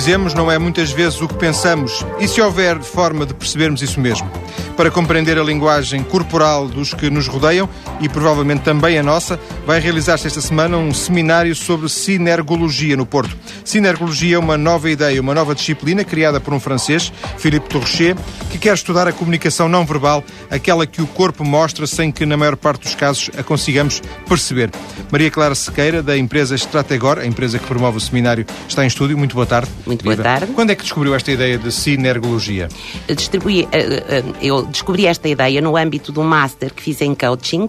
dizemos não é muitas vezes o que pensamos, e se houver forma de percebermos isso mesmo? Para compreender a linguagem corporal dos que nos rodeiam e provavelmente também a nossa, vai realizar-se esta semana um seminário sobre sinergologia no Porto. Sinergologia é uma nova ideia, uma nova disciplina criada por um francês, Philippe Torchet, que quer estudar a comunicação não verbal, aquela que o corpo mostra sem que, na maior parte dos casos, a consigamos perceber. Maria Clara Sequeira, da empresa Strategor, a empresa que promove o seminário, está em estúdio. Muito boa tarde. Muito boa Viva. tarde. Quando é que descobriu esta ideia de sinergologia? Distribuí, eh, eh, eu descobri esta ideia no âmbito um master que fiz em coaching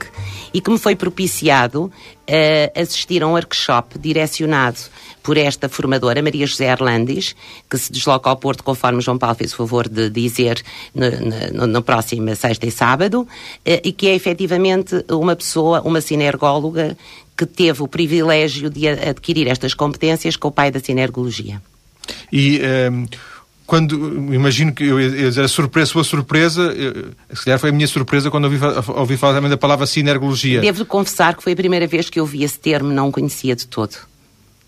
e que me foi propiciado eh, assistir a um workshop direcionado por esta formadora, Maria José Arlandis, que se desloca ao Porto, conforme João Paulo fez o favor de dizer, no próximo sexta e sábado, e que é efetivamente uma pessoa, uma sinergóloga, que teve o privilégio de adquirir estas competências com o pai da sinergologia. E ehm, quando imagino que eu ia dizer a surpresa, sua surpresa, eh, se calhar foi a minha surpresa quando ouvi, ouvi falar também da palavra sinergologia. Devo confessar que foi a primeira vez que eu vi esse termo, não o conhecia de todo.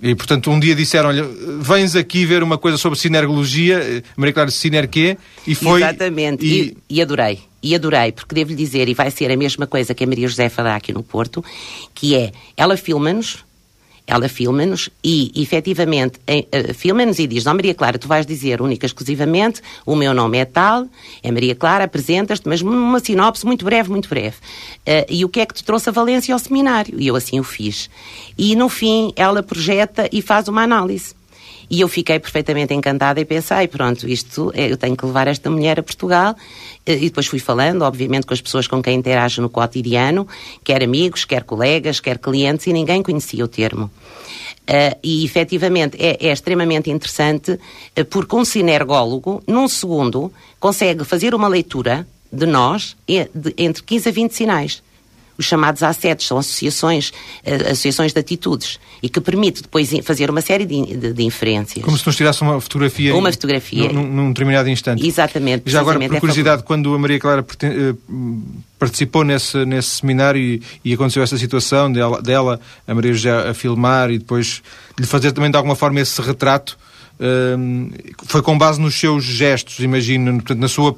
E portanto um dia disseram, olha, vens aqui ver uma coisa sobre sinergologia, eh, Maria Clara Siner quê? E foi. Exatamente, E, e, e adorei. E adorei, porque devo-lhe dizer, e vai ser a mesma coisa que a Maria José fará aqui no Porto, que é, ela filma-nos, ela filma-nos e, efetivamente, eh, filma-nos e diz, não, Maria Clara, tu vais dizer única exclusivamente, o meu nome é tal, é Maria Clara, apresentas-te, mas uma sinopse muito breve, muito breve. Eh, e o que é que te trouxe a Valência ao seminário? E eu assim o fiz. E, no fim, ela projeta e faz uma análise. E eu fiquei perfeitamente encantada e pensei, pronto, isto, é, eu tenho que levar esta mulher a Portugal. Eh, E depois fui falando, obviamente, com as pessoas com quem interajo no cotidiano, quer amigos, quer colegas, quer clientes, e ninguém conhecia o termo. Eh, e efetivamente é, é extremamente interessante eh, porque um sinergólogo, num segundo, consegue fazer uma leitura de nós de- entre 15 a 20 sinais. Os chamados ACETs são associações, eh, associações de atitudes e que permite depois fazer uma série de, de, de inferências. como se nos tirasse uma fotografia. Uma fotografia. Num, num determinado instante. Exatamente, Já agora, por é curiosidade, quando a Maria Clara eh, participou nesse, nesse seminário e, e aconteceu essa situação dela, dela, a Maria José a filmar e depois lhe fazer também de alguma forma esse retrato, eh, foi com base nos seus gestos, imagino, portanto, na sua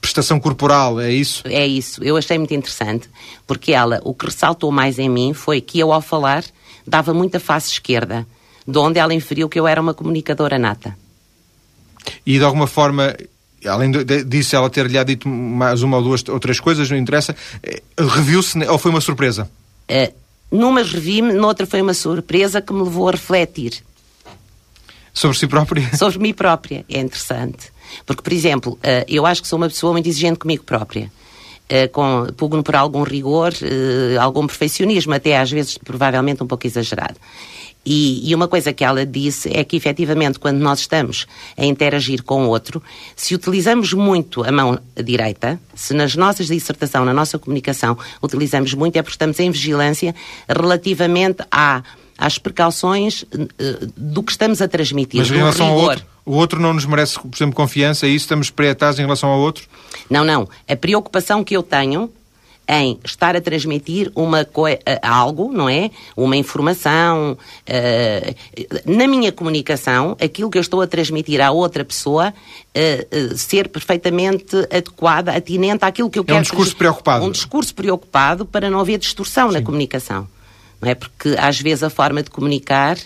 prestação corporal, é isso? É isso, eu achei muito interessante, porque ela, o que ressaltou mais em mim foi que eu, ao falar, dava muita face esquerda, de onde ela inferiu que eu era uma comunicadora nata. E de alguma forma, além disso, ela ter-lhe dito mais uma ou duas ou três coisas, não interessa, eh, reviu-se ou foi uma surpresa? Uh, numa revi-me, noutra foi uma surpresa que me levou a refletir Sobre si própria? sobre mim própria. É interessante. Porque, por exemplo, uh, eu acho que sou uma pessoa muito exigente comigo própria. Uh, com, pugno por algum rigor, uh, algum perfeccionismo, até às vezes provavelmente um pouco exagerado. E, e uma coisa que ela disse é que, efetivamente, quando nós estamos a interagir com outro, se utilizamos muito a mão direita, se nas nossas dissertação, na nossa comunicação, utilizamos muito, é porque estamos em vigilância relativamente à, às precauções eh, do que estamos a transmitir, Mas em relação ao rigor. outro, o outro não nos merece, por exemplo, confiança e isso estamos proietados em relação ao outro? Não, não. A preocupação que eu tenho em estar a transmitir uma eh, algo, não é? Uma informação. eh, na minha comunicação, aquilo que eu estou a transmitir à outra pessoa eh, eh, ser perfeitamente adequada, atinente àquilo que eu É um quero. discurso trans- preocupado. Um discurso preocupado para não haver distorção na comunicação. Não é? Porque às vezes a forma de comunicar.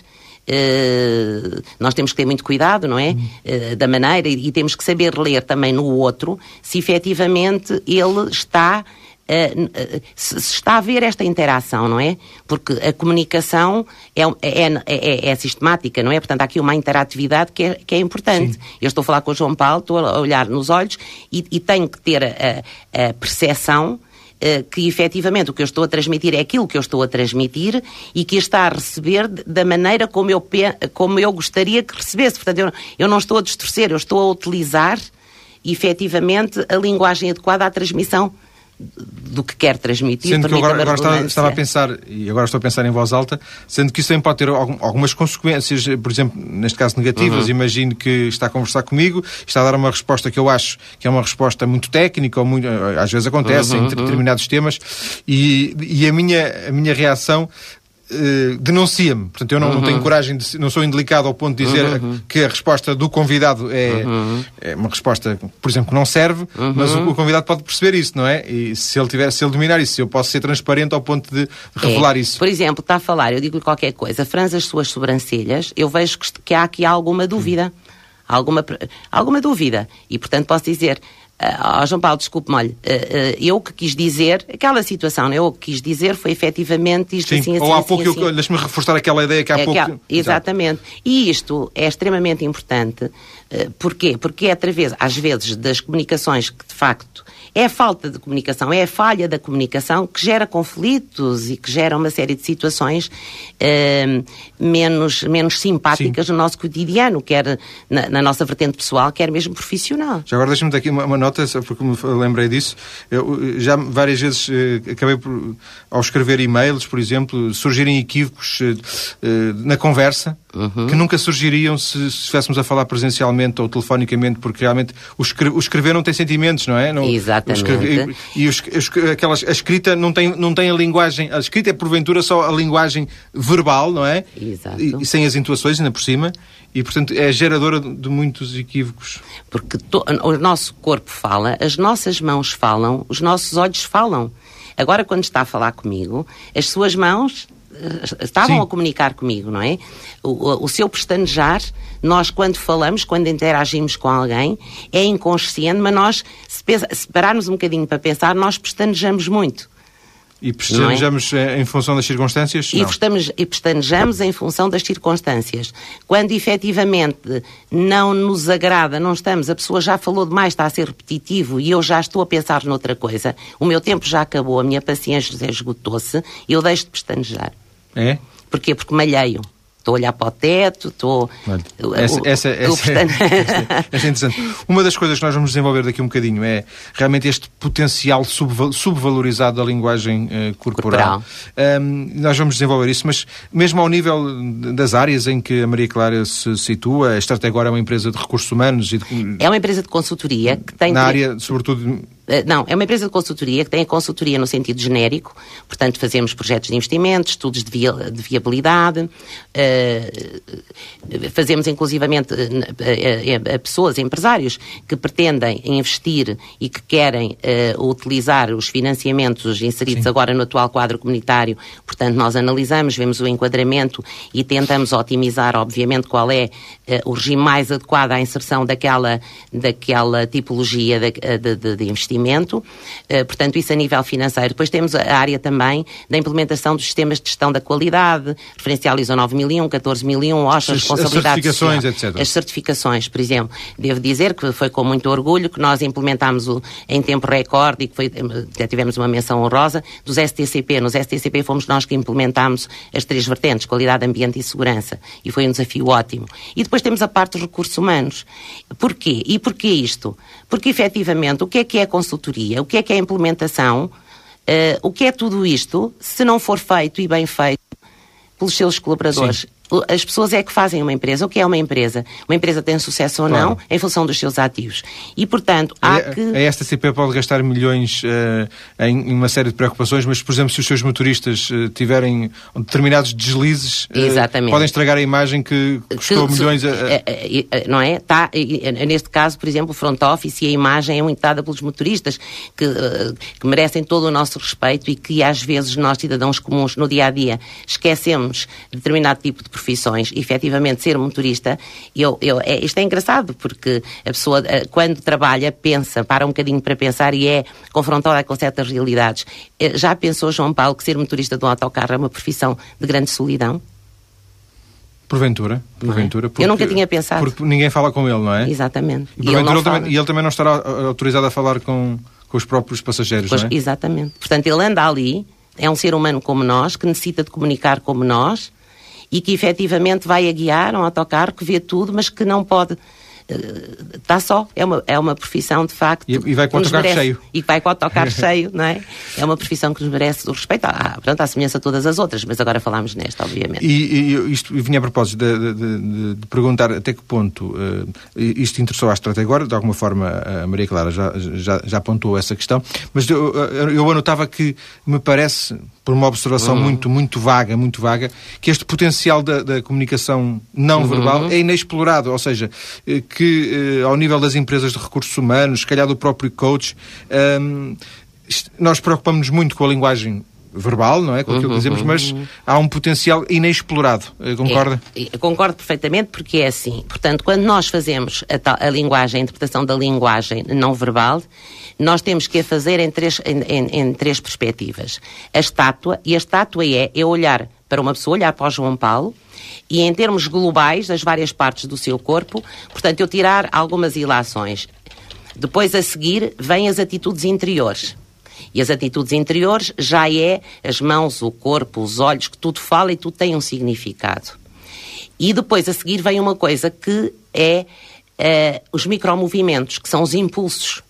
eh, nós temos que ter muito cuidado, não é? Eh, da maneira, e, e temos que saber ler também no outro se efetivamente ele está. eh, se, está a ver esta interação, não é? Porque a comunicação é, é, é- é- é sistemática, não é? Portanto, há aqui uma interatividade que é, que é importante. Eu estou a falar com o João Paulo, estou a olhar nos olhos e, e tenho que ter a, a percepção que efetivamente o que eu estou a transmitir é aquilo que eu estou a transmitir e que está a receber da maneira como eu, como eu gostaria que recebesse. Portanto, eu, eu não estou a distorcer, eu estou a utilizar efetivamente a linguagem adequada à transmissão do que quer transmitir. Sendo que eu agora, agora estava, estava a pensar, e agora estou a pensar em voz alta, sendo que isso também pode ter algum- algumas consequências, por exemplo, neste caso negativas. Uhum. Imagino que está a conversar comigo, está a dar uma resposta que eu acho que é uma resposta muito técnica, ou muito, às vezes acontece Uhum, em determinados temas, e, e a, minha, a minha reação uh, denuncia-me. Portanto, eu não, uhum. não, tenho coragem, de, não sou indelicado ao ponto de dizer uhum. que a resposta do convidado é, uhum. é uma resposta, por exemplo, que não serve, mas o, o, convidado pode perceber isso, não é? E se ele tiver, se ele dominar isso, se eu posso ser transparente ao ponto de revelar é. isso. Por exemplo, está a falar, eu digo-lhe qualquer coisa, franza as suas sobrancelhas, eu vejo que, que há aqui alguma dúvida. Alguma, alguma dúvida. E, portanto, posso dizer, Uh, oh, João Paulo, desculpe-me, olha, uh, uh, eu que quis dizer, aquela situação, né, eu o que quis dizer foi efetivamente isto Sim. assim, assim, Ou há assim, pouco, assim. deixe-me reforçar aquela ideia que há é pouco... Exatamente. E isto é extremamente importante, uh, porquê? Porque é através, às vezes, das comunicações que, de facto, é a falta de comunicação, é a falha da comunicação que gera conflitos e que gera uma série de situações uh, menos, menos simpáticas Sim. no nosso cotidiano, quer na, na, nossa vertente pessoal, quer mesmo profissional. Já agora deixa-me aqui uma, uma, nota, porque me lembrei disso. Eu já várias vezes uh, acabei por, ao escrever e-mails, por exemplo, surgirem equívocos uh, na conversa uhum. que nunca surgiriam se, se estivéssemos a falar presencialmente ou telefonicamente, porque realmente o, escrever, o escrever não tem sentimentos, não é? Não, Exatamente. Escrever, e, e os, aquelas, a escrita não tem, não tem a linguagem, a escrita é porventura só a linguagem verbal, não é? Exato. E, e sem as intuações ainda por cima, e portanto é geradora de, de muitos equívocos. Porque to, o nosso corpo fala, as nossas mãos falam, os nossos olhos falam. Agora, quando está a falar comigo, as suas mãos estavam Sim. a comunicar comigo, não é? O, o, seu pestanejar, nós quando falamos, quando interagimos com alguém, é inconsciente, mas nós, se, pensa, se pararmos um bocadinho para pensar, nós pestanejamos muito. E pestanejamos é? em função das circunstâncias? E, estamos, e pestanejamos em função das circunstâncias. Quando efetivamente não nos agrada, não estamos, a pessoa já falou demais, está a ser repetitivo e eu já estou a pensar noutra coisa, o meu tempo já acabou, a minha paciência já esgotou-se, eu deixo de pestanejar. É? Porquê? Porque malheio. Estou a olhar para o teto, estou. Essa, essa, essa, essa, é interessante. Uma das coisas que nós vamos desenvolver daqui um bocadinho é realmente este potencial subvalorizado da linguagem uh, corporal. corporal. Um, nós vamos desenvolver isso, mas mesmo ao nível das áreas em que a Maria Clara se situa, esta até agora é uma empresa de recursos humanos e de... É uma empresa de consultoria que tem. Na área, sobretudo não, é uma empresa de consultoria que tem a consultoria no sentido genérico, portanto, fazemos projetos de investimento, estudos de, via, de viabilidade, uh, fazemos inclusivamente uh, a pessoas, empresários, que pretendem investir e que querem uh, utilizar os financiamentos inseridos Sim. agora no atual quadro comunitário. Portanto, nós analisamos, vemos o enquadramento e tentamos otimizar, obviamente, qual é o regime mais adequado à inserção daquela, daquela tipologia de, de, de investimento investimento, eh, portanto, isso a nível financeiro. Depois temos a área também da implementação dos sistemas de gestão da qualidade, referencial ISO 9001, 14001, OSHA, responsabilidade As certificações, etc. As certificações, por exemplo. Devo dizer que foi com muito orgulho que nós implementámos o, em tempo recorde e que foi, até tivemos uma menção honrosa dos STCP. Nos STCP fomos nós que implementámos as três vertentes, qualidade, ambiente e segurança. E foi um desafio ótimo. E depois temos a parte dos recursos humanos. Porquê? E porquê isto? Porque, efetivamente, o que é que é consultoria? O que é que é implementação? Uh, o que é tudo isto, se não for feito e bem feito pelos seus colaboradores? Sim as pessoas é que fazem uma empresa. O que é uma empresa? Uma empresa tem sucesso ou claro. não em função dos seus ativos. E, portanto, há a, que... A STCP pode gastar milhões uh, em, uma série de preocupações, mas, por exemplo, se os seus motoristas uh, tiverem determinados deslizes, uh, podem estragar a imagem que custou que, milhões a, a... Não é? Tá, neste caso, por exemplo, o front office e a imagem é muito dada pelos motoristas, que, que merecem todo o nosso respeito e que, às vezes, nós, cidadãos comuns, no dia-a-dia, -dia, esquecemos determinado tipo de profissões, efetivamente ser motorista, eu, eu, é, isto é engraçado, porque a pessoa, eh, quando trabalha, pensa, para um bocadinho para pensar e é confrontada com certas realidades. Eh, já pensou, João Paulo, que ser motorista de um autocarro é uma profissão de grande solidão? Porventura, é? porventura. Porque, eu nunca tinha pensado. Porque ninguém fala com ele, não é? Exatamente. E, e, ele, ele, também, e ele também não estará autorizado a falar com, com os próprios passageiros, pois, não é? Exatamente. Portanto, ele anda ali, é um ser humano como nós, que necessita de comunicar como nós, e que efetivamente vai a guiar um autocarro que vê tudo, mas que não pode está só. É uma, é uma profissão, de facto. E, e vai com o autocarro cheio. E vai com o autocarro cheio, não é? É uma profissão que nos merece o respeito. Ah, portanto, à semelhança de todas as outras, mas agora falámos nesta, obviamente. E, e isto vinha a propósito de, de, de, perguntar até que ponto uh, isto interessou à Estrada agora, de alguma forma a Maria Clara já, já, já apontou essa questão, mas eu, eu anotava que me parece por uma observação uhum. muito, muito vaga, muito vaga, que este potencial da, da comunicação não uhum. verbal é inexplorado, ou seja, eh, que eh, ao nível das empresas de recursos humanos, se calhar do próprio coach, um, nós preocupamos-nos muito com a linguagem verbal, não é? Com aquilo que uhum, dizemos, mas uhum. há um potencial inexplorado. Eh, concorda? É, concordo perfeitamente, porque é assim. Portanto, quando nós fazemos a, a linguagem, a interpretação da linguagem não verbal, nós temos que a fazer em três, em, em, em três perspectivas. A estátua, e a estátua é, é olhar para uma pessoa, olhar para o João Paulo, e em termos globais, das várias partes do seu corpo, portanto, eu tirar algumas ilações. Depois, a seguir, vêm as atitudes interiores. E as atitudes interiores já é as mãos, o corpo, os olhos, que tudo fala e tudo tem um significado. E depois a seguir vem uma coisa que é uh, os micromovimentos, que são os impulsos.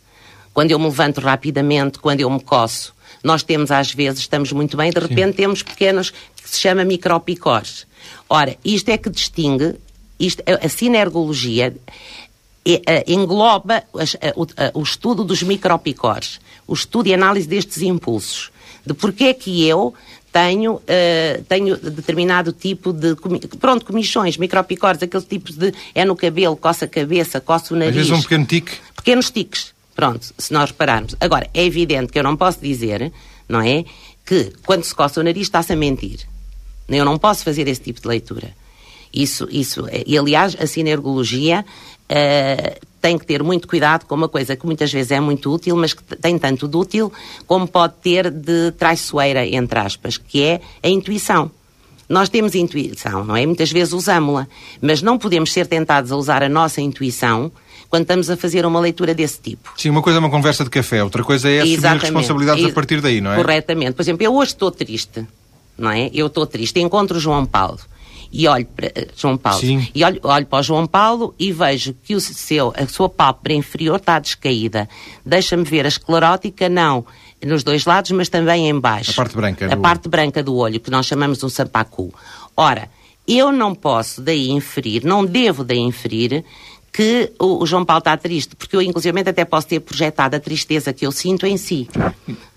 Quando eu me levanto rapidamente, quando eu me coço. Nós temos, às vezes, estamos muito bem, de repente Sim. temos pequenos que se chama micropicores. Ora, isto é que distingue, isto, a, a sinergologia engloba o, estudo dos micropicores o estudo e análise destes impulsos. De porquê é que eu tenho, uh, tenho determinado tipo de, pronto, comichões, micropicores, aqueles tipos de, é no cabelo, coça a cabeça, coça o nariz. Às vezes um pequeno tique. Pequenos tiques, pronto, se nós repararmos. Agora, é evidente que eu não posso dizer, não é, que quando se coça o nariz está-se a mentir. Eu não posso fazer esse tipo de leitura. Isso, isso, e aliás, a sinergologia uh, tem que ter muito cuidado com uma coisa que muitas vezes é muito útil, mas que tem tanto de útil como pode ter de traiçoeira, entre aspas, que é a intuição. Nós temos intuição, não é? Muitas vezes usamos-la, mas não podemos ser tentados a usar a nossa intuição quando estamos a fazer uma leitura desse tipo. Sim, uma coisa é uma conversa de café, outra coisa é assumir Exatamente. responsabilidades a partir daí, não é? Corretamente. Por exemplo, eu hoje estou triste, não é? Eu estou triste, encontro o João Paulo e olho para eh, João Paulo Sim. e olho, olho para o João Paulo e vejo que o seu, a sua pálpebra inferior está descaída. Deixa-me ver a esclerótica, não nos dois lados, mas também em baixo. A parte branca. A do... parte branca do olho, que nós chamamos um sampacu. Ora, eu não posso daí inferir, não devo daí inferir que o, João Paulo está triste, porque eu, inclusive, até posso ter projetado a tristeza que eu sinto em si.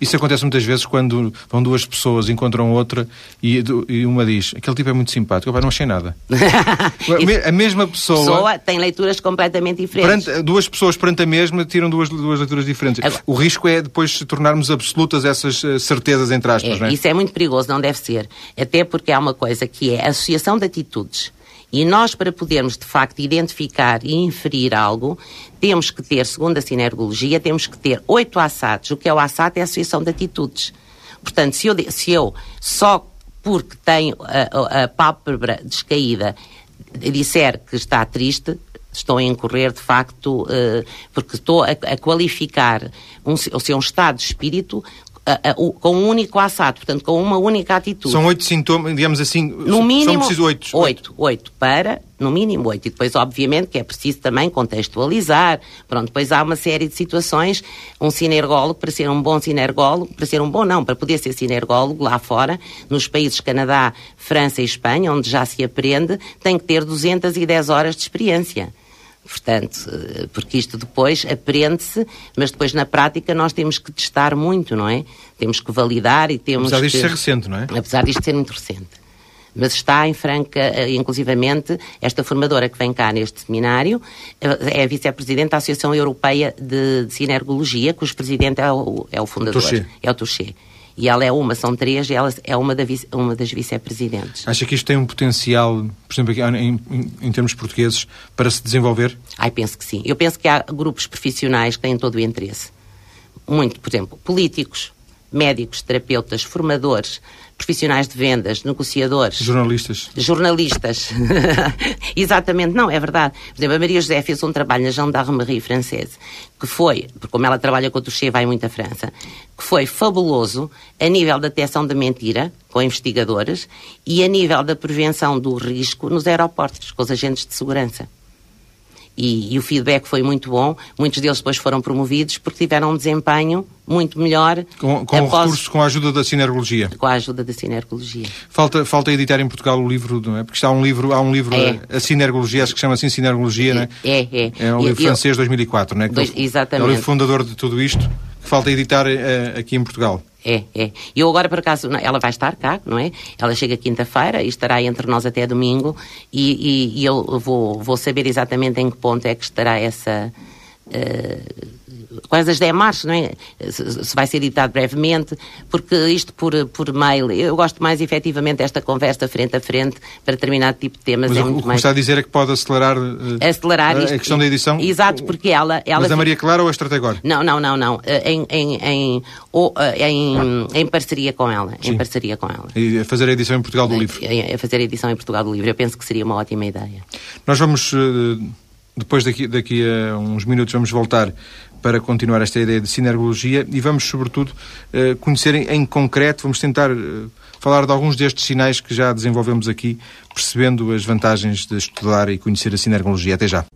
Isso acontece muitas vezes quando vão duas pessoas, encontram outra e, e uma diz: aquele tipo é muito simpático, eu não achei nada. a mesma pessoa. pessoa tem leituras completamente diferentes. Perante, duas pessoas perante a mesma tiram duas, duas leituras diferentes. Agora, o risco é depois tornarmos absolutas essas eh, certezas, entre aspas, é, não é? Isso é muito perigoso, não deve ser. Até porque há uma coisa que é a associação de atitudes. E nós, para podermos, de facto, identificar e inferir algo, temos que ter, segundo a sinergologia, temos que ter oito assatos. O que é o assato é a associação de atitudes. Portanto, se eu, se eu só porque tenho a, a, a pálpebra descaída disser que está triste, estou a incorrer, de facto, uh, porque estou a, a qualificar um, o seu estado de espírito a, a, com um único assato, portanto, com uma única atitude. São oito sintomas, digamos assim, no mínimo, são precisos oito. Oito, oito, para, no mínimo oito. E depois, obviamente, que é preciso também contextualizar. Pronto, depois há uma série de situações. Um sinergólogo, para ser um bom sinergólogo, para ser um bom não, para poder ser sinergólogo lá fora, nos países Canadá, França e Espanha, onde já se aprende, tem que ter 210 horas de experiência. Portanto, eh, porque isto depois aprende-se, mas depois na prática nós temos que testar muito, não é? Temos que validar e temos Apesar disto que... ser recente, não é? Apesar disto ser muito recente. Mas está em franca, eh, inclusivamente, esta formadora que vem cá neste seminário eh, é a vice-presidente da Associação Europeia de, de Sinergologia, cujo presidente é o, é o fundador. Touché. É o Touché. E ela é uma, são três, e ela é uma, da vice, uma das vice-presidentes. Acha que isto tem um potencial, por exemplo, em, em, em, termos portugueses, para se desenvolver? Ai, penso que sim. Eu penso que há grupos profissionais que têm todo o interesse. Muito, por exemplo, políticos, médicos, terapeutas, formadores, profissionais de vendas, negociadores. Jornalistas. Jornalistas. Exatamente, não, é verdade. Por exemplo, a Maria José fez um trabalho na Gendarmerie Française, que foi, porque como ela trabalha com o Touché, vai muito à França, que foi fabuloso a nível da detecção da mentira, com investigadores, e a nível da prevenção do risco nos aeroportos, com os agentes de segurança. E, e, o feedback foi muito bom. Muitos deles depois foram promovidos porque tiveram um desempenho muito melhor. Com, com após... recurso, com a ajuda da sinergologia. Com a ajuda da sinergologia. Falta, falta editar em Portugal o livro, não é? Porque está um livro, há um livro, é. a, a sinergologia, acho que chama assim sinergologia, é, não é? É, é. É um livro eu, francês, 2004, não é? Dois, exatamente. É o livro fundador de tudo isto, que falta editar uh, aqui em Portugal. É, é. Eu agora, por acaso, ela vai estar cá, não é? Ela chega quinta-feira e estará entre nós até domingo e, e, e eu vou, vou saber exatamente em que ponto é que estará essa... Uh, quais as demarches, não é? Se, vai ser editado brevemente, porque isto por, por mail, eu gosto mais efetivamente desta conversa frente a frente para determinado tipo de temas. Mas é o, muito o que mais... está a dizer é que pode acelerar, uh, acelerar a, isto, a questão da edição? Exato, porque ela... ela Mas a Maria Clara ou a Estrategor? Não, não, não, não. Eh, em, em, em, ou, eh, em, em parceria com ela. Sim. Em parceria com ela. E a fazer a edição em Portugal do livro? A fazer a edição em Portugal do livro. Eu penso que seria uma ótima ideia. Nós vamos... Depois daqui, daqui a uns minutos vamos voltar para continuar esta ideia de sinergologia e vamos, sobretudo, eh, conhecer em concreto, vamos tentar eh, falar de alguns destes sinais que já desenvolvemos aqui, percebendo as vantagens de estudar e conhecer a sinergologia. Até já.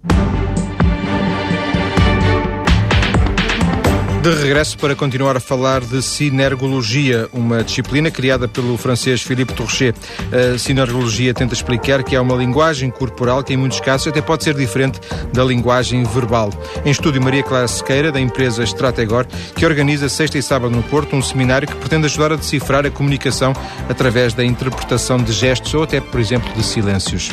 De regresso para continuar a falar de sinergologia, uma disciplina criada pelo francês Philippe Touchet. A sinergologia tenta explicar que é uma linguagem corporal que, em muitos casos, até pode ser diferente da linguagem verbal. Em estúdio, Maria Clara Sequeira, da empresa Strategor, que organiza sexta e sábado no Porto um seminário que pretende ajudar a decifrar a comunicação através da interpretação de gestos ou até, por exemplo, de silêncios.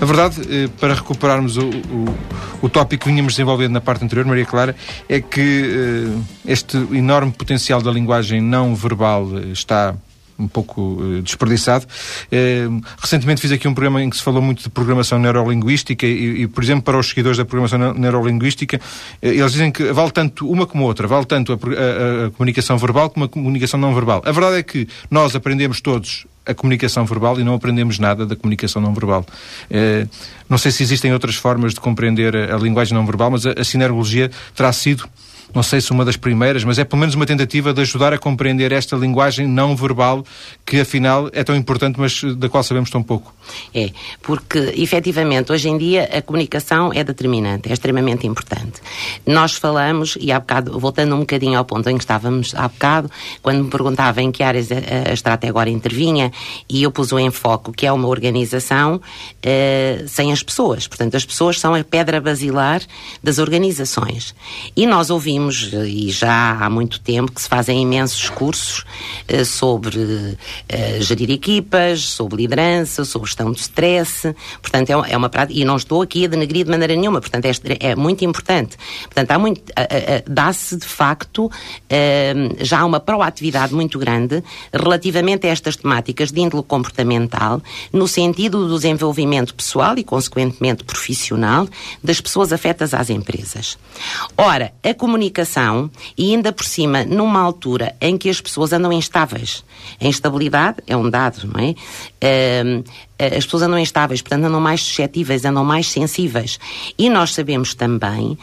A verdade, eh, para recuperarmos o, o, o tópico que vínhamos desenvolvendo na parte anterior, Maria Clara, é que eh, este enorme potencial da linguagem não verbal eh, está um pouco desperdiçado. Recentemente fiz aqui um programa em que se falou muito de programação neurolinguística e, e por exemplo, para os seguidores da programação neurolinguística, eles dizem que vale tanto uma como outra, vale tanto a, a, a, comunicação verbal como a comunicação não verbal. A verdade é que nós aprendemos todos a comunicação verbal e não aprendemos nada da comunicação não verbal. Eh, não sei se existem outras formas de compreender a, a linguagem não verbal, mas a, a sinergologia terá sido não sei se uma das primeiras, mas é pelo menos uma tentativa de ajudar a compreender esta linguagem não verbal que afinal é tão importante, mas da qual sabemos tão pouco. É, porque efetivamente hoje em dia a comunicação é determinante, é extremamente importante. Nós falamos, e há bocado, voltando um bocadinho ao ponto em que estávamos há bocado, quando me perguntava em que áreas a, a Strata agora intervinha, e eu pus o enfoque que é uma organização uh, sem as pessoas. Portanto, as pessoas são a pedra basilar das organizações. E nós ouvimos temos, e já há muito tempo, que se fazem imensos cursos uh, sobre uh, gerir equipas, sobre liderança, sobre gestão de stress. Portanto, é, é uma prática, e não estou aqui a denegrir de maneira nenhuma, portanto, é, é muito importante. Portanto, há muito, dá-se de facto já uma proatividade muito grande relativamente a estas temáticas de índole comportamental, no sentido do desenvolvimento pessoal e, consequentemente, profissional das pessoas afetas às empresas. Ora, a comunicação comunicação e ainda por cima numa altura em que as pessoas andam instáveis. A instabilidade é um dado, não é? Uh, as pessoas andam instáveis, portanto andam mais suscetíveis, andam mais sensíveis. E nós sabemos também, uh,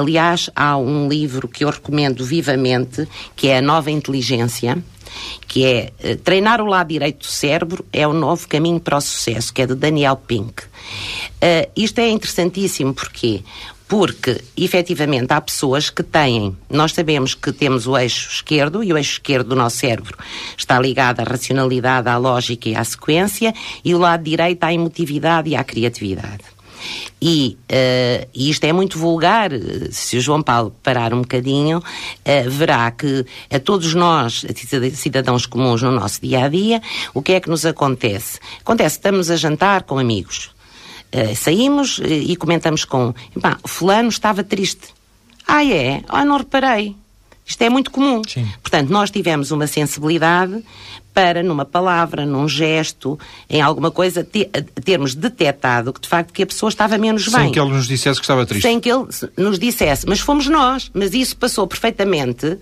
aliás, há um livro que eu recomendo vivamente, que é A Nova Inteligência, que é uh, Treinar o lado direito do cérebro é o novo caminho para o sucesso, que é de Daniel Pink. Uh, isto é interessantíssimo porque porque efetivamente há pessoas que têm, nós sabemos que temos o eixo esquerdo e o eixo esquerdo do nosso cérebro está ligado à racionalidade, à lógica e à sequência, e o lado direito à emotividade e à criatividade. E, uh, isto é muito vulgar. Se o João Paulo parar um bocadinho, uh, verá que a todos nós, cidadãos comuns no nosso dia a dia, o que é que nos acontece? Acontece, estamos a jantar com amigos. Uh, saímos uh, e comentamos com, pá, fulano estava triste. Ah, é? Ah, não reparei. Isto é muito comum. Sim. Portanto, nós tivemos uma sensibilidade para, numa palavra, num gesto, em alguma coisa, te, termos detectado que, de facto, que a pessoa estava menos Sem bem. Sem que ele nos dissesse que estava triste. Sem que ele nos dissesse. Mas fomos nós. Mas isso passou perfeitamente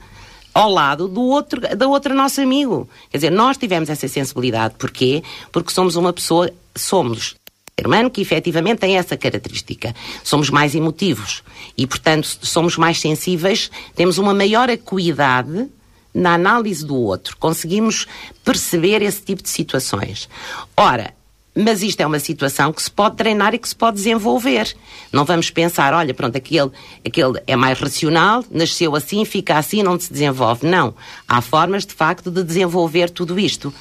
ao lado do outro, da outra nosso amigo. Quer dizer, nós tivemos essa sensibilidade. Porquê? Porque somos uma pessoa, somos ser humano que efetivamente tem essa característica. Somos mais emotivos e, portanto, somos mais sensíveis, temos uma maior acuidade na análise do outro, conseguimos perceber esse tipo de situações. Ora, mas isto é uma situação que se pode treinar e que se pode desenvolver. Não vamos pensar, olha, pronto, aquele, aquele é mais racional, nasceu assim, fica assim, não se desenvolve. Não. Há formas, de facto, de desenvolver tudo isto.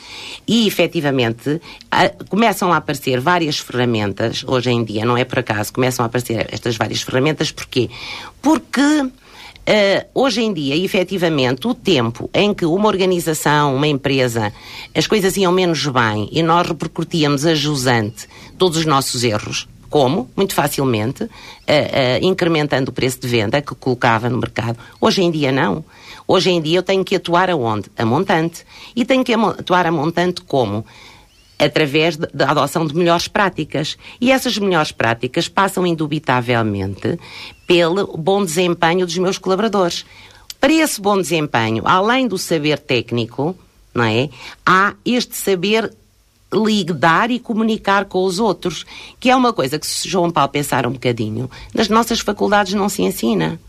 E, efetivamente, a, começam a aparecer várias ferramentas, hoje em dia, não é por acaso, começam a aparecer estas várias ferramentas, porquê? Porque Uh, hoje em dia, efetivamente, o tempo em que uma organização, uma empresa, as coisas iam menos bem e nós repercutíamos a jusante todos os nossos erros, como? Muito facilmente, uh, uh, incrementando o preço de venda que colocava no mercado. Hoje em dia, não. Hoje em dia, eu tenho que atuar aonde? A montante. E tenho que atuar a montante como? Através da adoção de melhores práticas. E essas melhores práticas passam indubitavelmente pelo bom desempenho dos meus colaboradores. Para esse bom desempenho, além do saber técnico, não é? Há este saber lidar e comunicar com os outros, que é uma coisa que, se João Paulo pensar um bocadinho, nas nossas faculdades não se ensina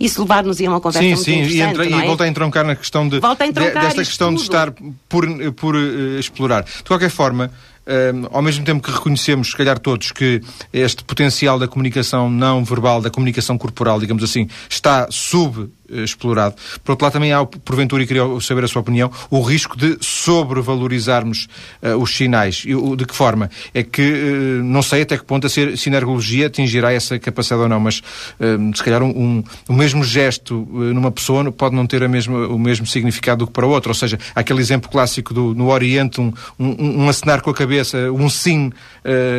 isso levar-nos a uma conversa sim, muito sim, interessante, e, entra, é? e volta a entroncar na questão de, de desta questão de estar por, por uh, explorar. De qualquer forma, uh, ao mesmo tempo que reconhecemos, se calhar todos, que este potencial da comunicação não verbal, da comunicação corporal, digamos assim, está sub explorado. Por outro lado, também há, porventura, e queria saber a sua opinião, o risco de sobrevalorizarmos uh, os sinais. E, de que forma? É que uh, não sei até que ponto a sinergologia atingirá essa capacidade ou não, mas uh, se calhar um, um, o mesmo gesto numa pessoa pode não ter a mesma, o mesmo significado do que para outra. Ou seja, aquele exemplo clássico do, no Oriente, um, um, um acenar com a cabeça, um sim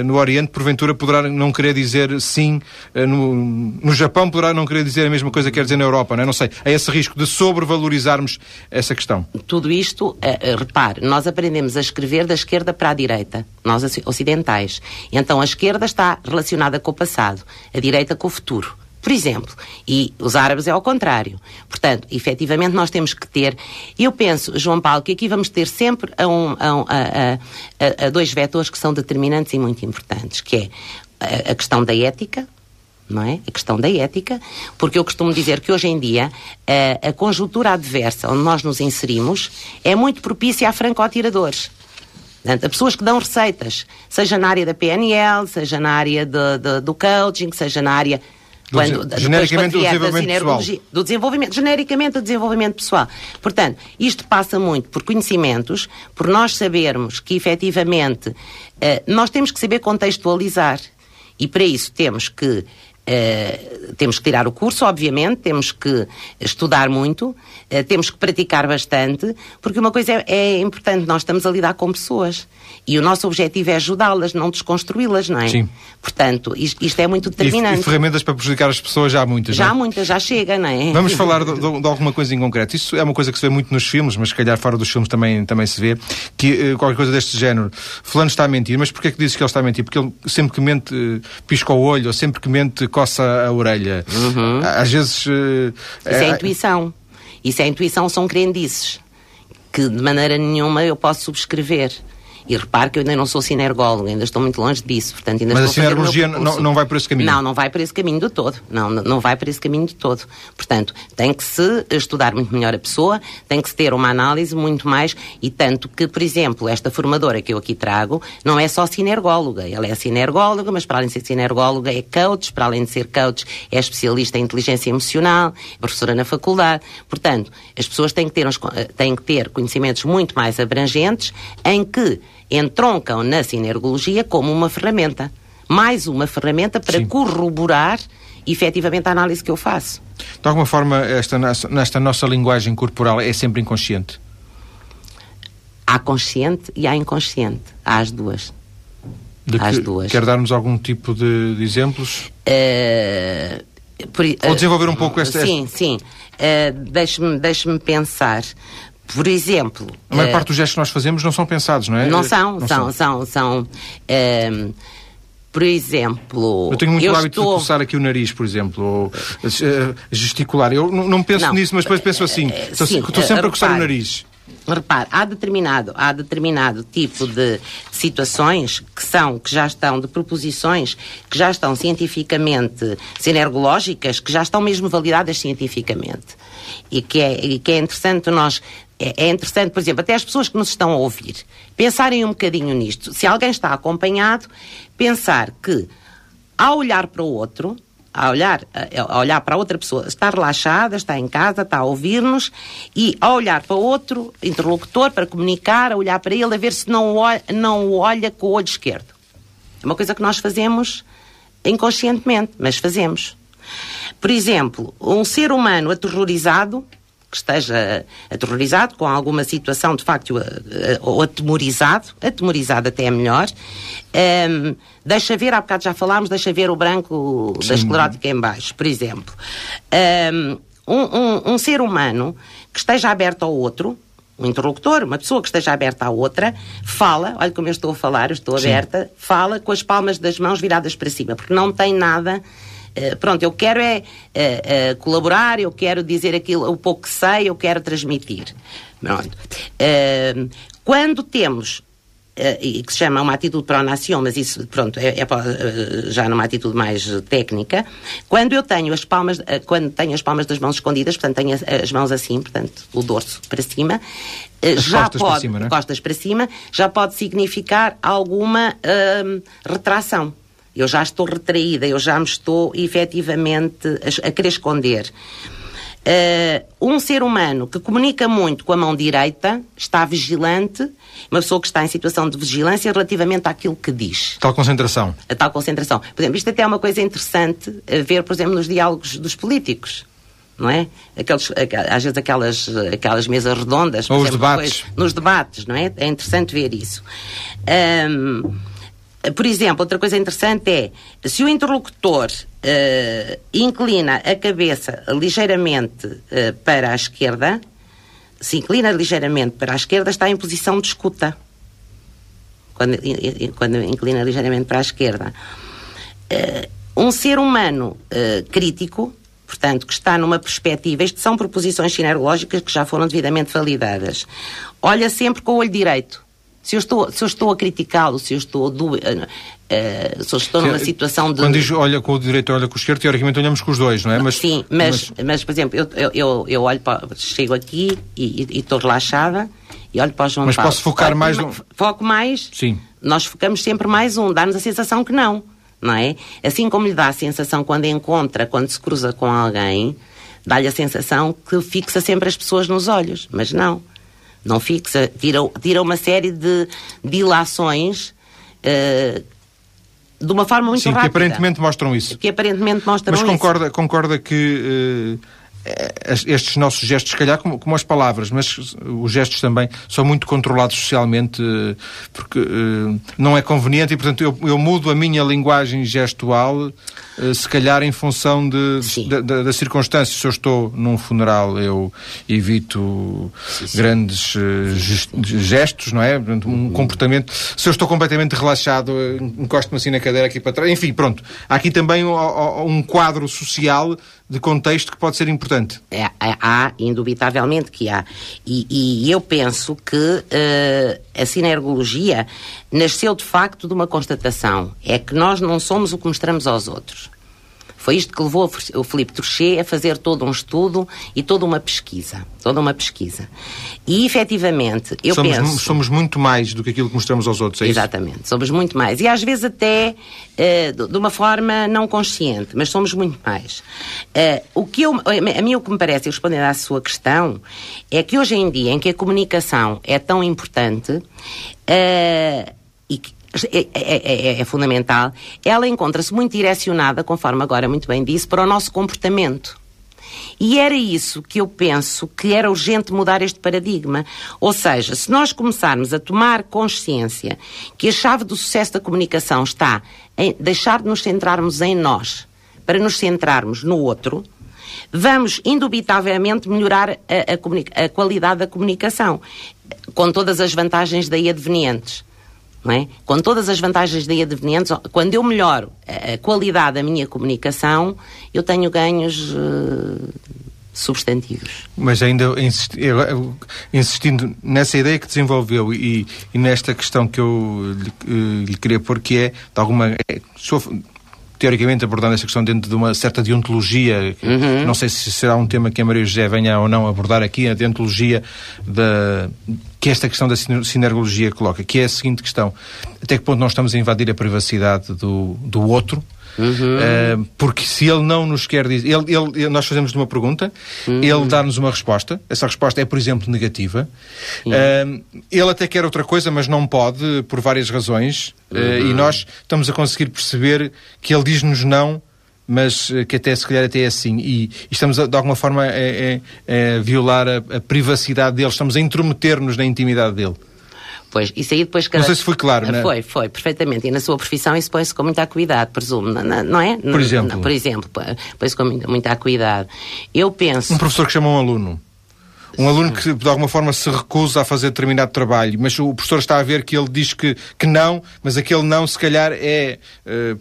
no Oriente, porventura poderá não querer dizer sim no, no Japão, poderá não querer dizer a mesma coisa que quer dizer na Europa, não é? Não sei, a esse risco de sobrevalorizarmos essa questão? Tudo isto, uh, repare, nós aprendemos a escrever da esquerda para a direita, nós ocidentais. Então a esquerda está relacionada com o passado, a direita com o futuro. Por exemplo, e os árabes é ao contrário. Portanto, efetivamente, nós temos que ter. Eu penso, João Paulo, que aqui vamos ter sempre a, um, a, a, a, dois vetores que são determinantes e muito importantes, que é a questão da ética, não é? A questão da ética, porque eu costumo dizer que hoje em dia a, a conjuntura adversa onde nós nos inserimos é muito propícia a franco-atiradores. Portanto, a pessoas que dão receitas, seja na área da PNL, seja na área de, de, do coaching, seja na área do quando, genericamente do desenvolvimento pessoal. Do desenvolvimento, genericamente do desenvolvimento pessoal. Portanto, isto passa muito por conhecimentos, por nós sabermos que efetivamente uh, nós temos que saber contextualizar. E para isso temos que Uh, temos que tirar o curso, obviamente, temos que estudar muito, uh, temos que praticar bastante, porque uma coisa é, é, importante, nós estamos a lidar com pessoas e o nosso objetivo é ajudá-las, não desconstruí-las, não é? Sim. Portanto, isto, isto é muito determinante. E, e, ferramentas para prejudicar as pessoas já há muitas, Já há muitas, já chega, não é? Vamos falar de, de, de, alguma coisa em concreto. Isso é uma coisa que se vê muito nos filmes, mas se calhar fora dos filmes também, também se vê, que uh, qualquer coisa deste género. Fulano está a mentir, mas porquê é que dizes que ele está a mentir? Porque ele sempre que mente pisca o olho, ou sempre que mente coça a orelha. Uhum. Às vezes. Uh, Isso é, é intuição. Isso é intuição, são crendices que de maneira nenhuma eu posso subscrever. E repare que eu ainda não sou sinergólogo, ainda estou muito longe disso. Portanto, ainda Mas estou a sinergologia não, não vai por esse caminho? Não, não vai por esse caminho de todo. Não, não vai por esse caminho de todo. Portanto, tem que se estudar muito melhor a pessoa, tem que se ter uma análise muito mais, e tanto que, por exemplo, esta formadora que eu aqui trago não é só sinergóloga. Ela é sinergóloga, mas para além de ser sinergóloga é coach, para além de ser coach é especialista em inteligência emocional, é professora na faculdade. Portanto, as pessoas têm que ter, uns, têm que ter conhecimentos muito mais abrangentes em que entroncam na sinergologia como uma ferramenta. Mais uma ferramenta para Sim. corroborar efetivamente a análise que eu faço. De alguma forma, esta, nesta nossa linguagem corporal é sempre inconsciente? Há consciente e há inconsciente. Há as duas. De que, as duas. Quer dar-nos algum tipo de, de exemplos? Uh, por, uh, Ou desenvolver um pouco esta... Sim, sim. Uh, Deixe-me deixe pensar. Por exemplo. A maior uh, parte dos gestos que nós fazemos não são pensados, não é? Não são, não são, são, são. são uh, por exemplo. Eu tenho muito eu hábito estou... de coçar aqui o nariz, por exemplo, ou uh, gesticular. Eu não, não penso não, nisso, mas depois penso assim. estou, sim, estou sempre a coçar o nariz. Repare, há determinado, há determinado tipo de situações que são, que já estão, de proposições que já estão cientificamente sinergológicas, que já estão mesmo validadas cientificamente. E que é, e que é interessante nós é, é interessante, por exemplo, até as pessoas que nos estão a ouvir, pensarem um bocadinho nisto. Se alguém está acompanhado, pensar que, ao olhar para o outro, a olhar, a olhar para outra pessoa, está relaxada, está em casa, está a ouvir-nos e a olhar para outro interlocutor para comunicar, a olhar para ele, a ver se não, olha, não o olha com o olho esquerdo. É uma coisa que nós fazemos inconscientemente, mas fazemos. Por exemplo, um ser humano aterrorizado que esteja aterrorizado com alguma situação de facto ou atemorizado, atemorizado até é melhor, um, deixa ver, há bocado já falámos, deixa ver o branco Sim. da esclerótica em baixo, por exemplo. Um, um, um ser humano que esteja aberto ao outro, um interlocutor, uma pessoa que esteja aberta à outra, fala, olha como eu estou a falar, eu estou Sim. aberta, fala com as palmas das mãos viradas para cima, porque não tem nada eh, pronto, eu quero é uh, uh, colaborar, eu quero dizer aquilo, o pouco que sei, eu quero transmitir. Pronto. quando temos e que se chama uma atitude pró-nação, mas isso, pronto, é, é, já numa atitude mais técnica. Quando eu tenho as palmas, quando tenho as palmas das mãos escondidas, portanto, tenho as, mãos assim, portanto, o dorso para cima, as já costas pode, para cima, é? costas para cima, já pode significar alguma uh, retração. Eu já estou retraída, eu já me estou efetivamente a, a querer esconder. Uh, um ser humano que comunica muito com a mão direita está vigilante, uma pessoa que está em situação de vigilância relativamente àquilo que diz. Tal concentração. A tal concentração. Por exemplo, isto até é uma coisa interessante a ver, por exemplo, nos diálogos dos políticos. Não é? Aqueles, às vezes aquelas, aquelas mesas redondas. Ou os exemplo, debates. Depois, nos debates, não é? É interessante ver isso. Um, por exemplo, outra coisa interessante é se o interlocutor uh, inclina a cabeça ligeiramente uh, para a esquerda, se inclina ligeiramente para a esquerda, está em posição de escuta. Quando, quando inclina ligeiramente para a esquerda. Uh, um ser humano crítico, portanto, que está numa perspectiva, isto são proposições sinerológicas que já foram devidamente validadas, olha sempre com o olho direito se eu estou, se eu estou a criticá-lo, se eu estou, uh, uh, se eu estou numa situação de. Quando diz olha com o direito olha com o esquerdo, teoricamente olhamos com os dois, não é? Mas, Sim, mas, mas... mas por exemplo, eu, eu, eu olho para, chego aqui e, e, estou relaxada e olho para o João Mas Paulo. posso focar mais. Um... Foco mais? Sim. Nós focamos sempre mais um, dá-nos a sensação que não, não é? Assim como lhe dá a sensação quando encontra, quando se cruza com alguém, dá-lhe a sensação que fixa sempre as pessoas nos olhos, mas não não fixa, tira, tira uma série de dilações uh, de uma forma muito Sim, rápida. que aparentemente mostram isso. Que aparentemente mostram Mas concorda, isso. concorda que uh, estes nossos gestos, se calhar como, como, as palavras, mas os gestos também são muito controlados socialmente, uh, porque não é conveniente e, portanto, eu, eu mudo a minha linguagem gestual eh, se calhar em função de, da, da, da, circunstância. Se eu estou num funeral, eu evito sim, sim. grandes uh, gestos, não é? Um uhum. comportamento. Se eu estou completamente relaxado, eh, encosto-me assim na cadeira aqui para trás. Enfim, pronto. Há aqui também um, um quadro social de contexto que pode ser importante. É, há, indubitavelmente que há. E, e eu penso que uh, a sinergologia nasceu de facto de uma constatação: é que nós não somos o que mostramos aos outros. Foi isto que levou o Filipe Trouchet a fazer todo um estudo e toda uma pesquisa. Toda uma pesquisa. E, efetivamente, eu somos, penso... Somos muito mais do que aquilo que mostramos aos outros, é Exatamente. Isso? Somos muito mais. E, às vezes, até uh, de uma forma não consciente, mas somos muito mais. Uh, o que eu, a mim, o que me parece, respondendo à sua questão, é que hoje em dia, em que a comunicação é tão importante, uh, e que é, é, é, é, fundamental, ela encontra-se muito direcionada, conforme agora muito bem disse, para o nosso comportamento. E era isso que eu penso que era urgente mudar este paradigma. Ou seja, se nós começarmos a tomar consciência que a chave do sucesso da comunicação está em deixar de nos centrarmos em nós para nos centrarmos no outro, vamos indubitavelmente melhorar a, a, a qualidade da comunicação, com todas as vantagens daí advenientes não é? Com todas as vantagens daí advenientes, quando eu melhoro a qualidade da minha comunicação, eu tenho ganhos uh, substantivos. Mas ainda insistindo nessa ideia que desenvolveu e, e nesta questão que eu lhe, eh, lhe, queria pôr, que é, de alguma. É, teoricamente abordando esta questão dentro de uma certa deontologia, uhum. não sei se será um tema que a Maria José venha ou não abordar aqui, a deontologia da, que esta questão da sinergologia coloca, que é a seguinte questão, até que ponto nós estamos a invadir a privacidade do, do outro, Uhum. Uh, porque se ele não nos quer dizer. Ele, ele, nós fazemos uma pergunta, uhum. ele dá-nos uma resposta. Essa resposta é, por exemplo, negativa. Uh, ele até quer outra coisa, mas não pode, por várias razões. Uh, e nós estamos a conseguir perceber que ele diz-nos não mas que até se calhar até é assim. E, e estamos a, de alguma forma a, a, a violar a, a, privacidade dele, estamos a intrometer-nos na intimidade dele. Pois, isso aí depois... Cada... Não sei se foi claro, não é? Foi, foi, perfeitamente. E na sua profissão isso põe-se com muita cuidado, presumo, não é? Por exemplo? Não, por exemplo, põe-se com muita cuidado. Eu penso... Um professor que chama um aluno um aluno que de alguma forma se recusa a fazer determinado trabalho, mas o professor está a ver que ele diz que, que não, mas aquele não se calhar é, eh,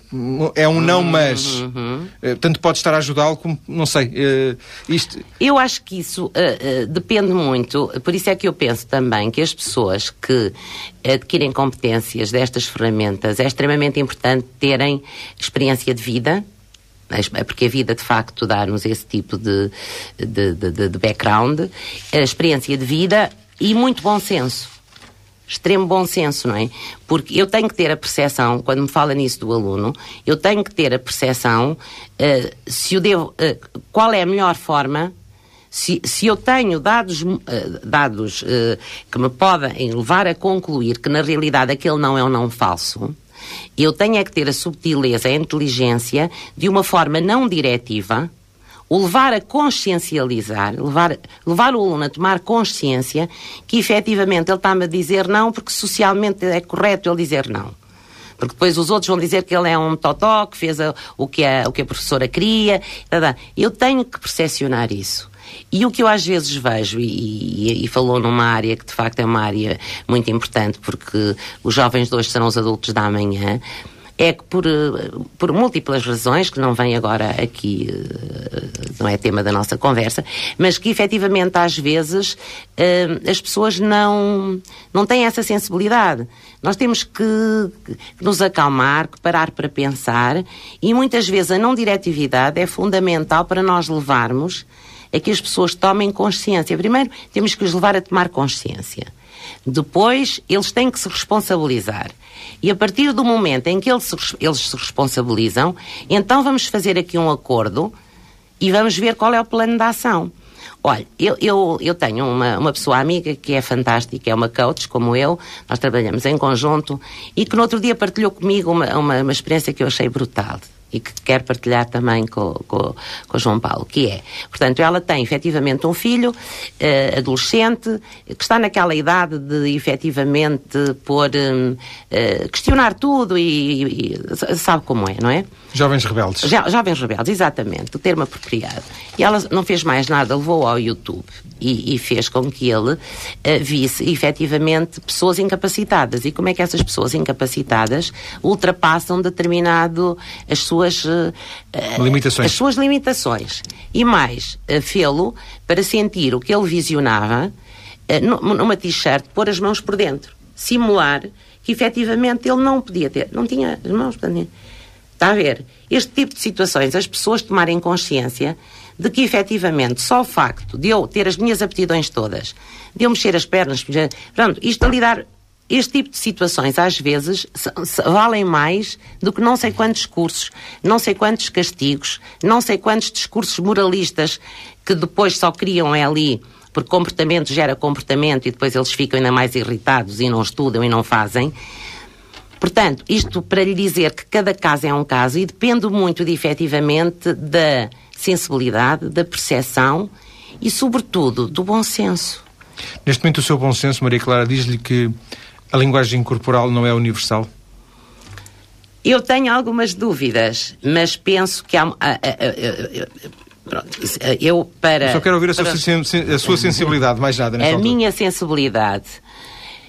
é um não mas. Uhum. Eh, tanto pode estar a ajudá-lo como, não sei, eh, isto... Eu acho que isso uh, uh, depende muito, por isso é que eu penso também que as pessoas que adquirem competências destas ferramentas é extremamente importante terem experiência de vida, porque a vida de facto dá-nos esse tipo de, de, de, de background, a experiência de vida e muito bom senso extremo bom senso, não é? Porque eu tenho que ter a percepção, quando me fala nisso do aluno, eu tenho que ter a percepção uh, se eu devo, uh, qual é a melhor forma, se, se eu tenho dados, uh, dados que me podem levar a concluir que na realidade aquele não é um não falso, eu tenho é que ter a subtileza, a inteligência, de uma forma não diretiva, o levar a consciencializar, levar, levar o aluno a tomar consciência que efetivamente ele está-me a dizer não porque socialmente é correto ele dizer não. Porque depois os outros vão dizer que ele é um totó, que fez a, o, que a, o que a professora queria. Eu tenho que percepcionar isso. E o que eu às vezes vejo, e, e, e, falou numa área que de facto é uma área muito importante, porque os jovens de hoje serão os adultos da amanhã, é que por, por múltiplas razões, que não vem agora aqui, não é tema da nossa conversa, mas que efetivamente às vezes eh, as pessoas não, não têm essa sensibilidade. Nós temos que nos acalmar, que parar para pensar e muitas vezes a não diretividade é fundamental para nós levarmos é que as pessoas tomem consciência. Primeiro, temos que os levar a tomar consciência. Depois, eles têm que se responsabilizar. E a partir do momento em que eles se, eles se responsabilizam, então vamos fazer aqui um acordo e vamos ver qual é o plano de ação. Olha, eu, eu, eu tenho uma, uma pessoa amiga que é fantástica, é uma coach como eu, nós trabalhamos em conjunto, e que no outro dia partilhou comigo uma, uma, uma experiência que eu achei brutal e que quer partilhar também com, com, com João Paulo, que é, portanto, ela tem efetivamente um filho uh, adolescente que está naquela idade de efetivamente pôr, uh, questionar tudo e, e, sabe como é, não é? Jovens rebeldes. Jo, jovens rebeldes, exatamente, o termo apropriado. E ela não fez mais nada, levou ao YouTube e, e fez com que ele uh, visse efetivamente pessoas incapacitadas. E como é que essas pessoas incapacitadas ultrapassam determinado as suas uh, limitações. As suas limitações. E mais, uh, fê-lo para sentir o que ele visionava numa t-shirt, pôr as mãos por dentro, simular que efetivamente ele não podia ter, não tinha as mãos, portanto, Está a ver? Este tipo de situações, as pessoas tomarem consciência de que efetivamente só o facto de eu ter as minhas aptidões todas, de eu mexer as pernas, pronto, isto a lidar. Este tipo de situações, às vezes, valem mais do que não sei quantos cursos, não sei quantos castigos, não sei quantos discursos moralistas que depois só criam é ali porque comportamento gera comportamento e depois eles ficam ainda mais irritados e não estudam e não fazem. Portanto, isto para lhe dizer que cada caso é um caso e depende muito de efetivamente da sensibilidade, da percepção e, sobretudo, do bom senso. Neste momento, o seu bom senso, Maria Clara, diz-lhe que a linguagem corporal não é universal? Eu tenho algumas dúvidas, mas penso que há. pronto, eu para. Só quero ouvir a, para, sua sensibilidade, mais nada. A altura. minha sensibilidade.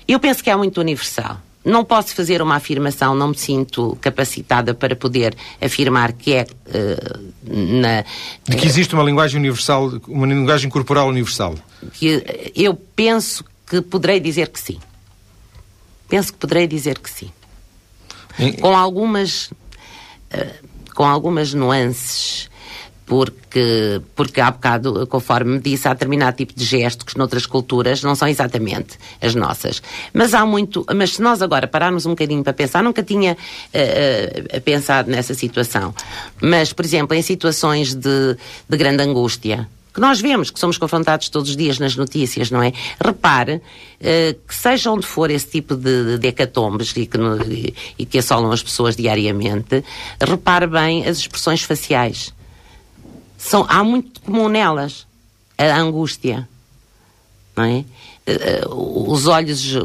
Eu penso que é muito universal não posso fazer uma afirmação, não me sinto capacitada para poder afirmar que é uh, na. De que existe uma linguagem universal, uma linguagem corporal universal. Que eu penso que poderei dizer que sim. Penso que poderei dizer que sim. Com algumas. Uh, com algumas nuances porque, porque há bocado, conforme me disse, há determinado tipo de gesto que noutras culturas não são exatamente as nossas. Mas há muito, mas se nós agora pararmos um bocadinho para pensar, nunca tinha uh, uh, pensado nessa situação. Mas, por exemplo, em situações de, de grande angústia, que nós vemos, que somos confrontados todos os dias nas notícias, não é? Repare uh, que seja onde for esse tipo de, de hecatombes e que, e que assolam as pessoas diariamente, repare bem as expressões faciais são, há muito comum nelas a angústia, não é? Eh, os olhos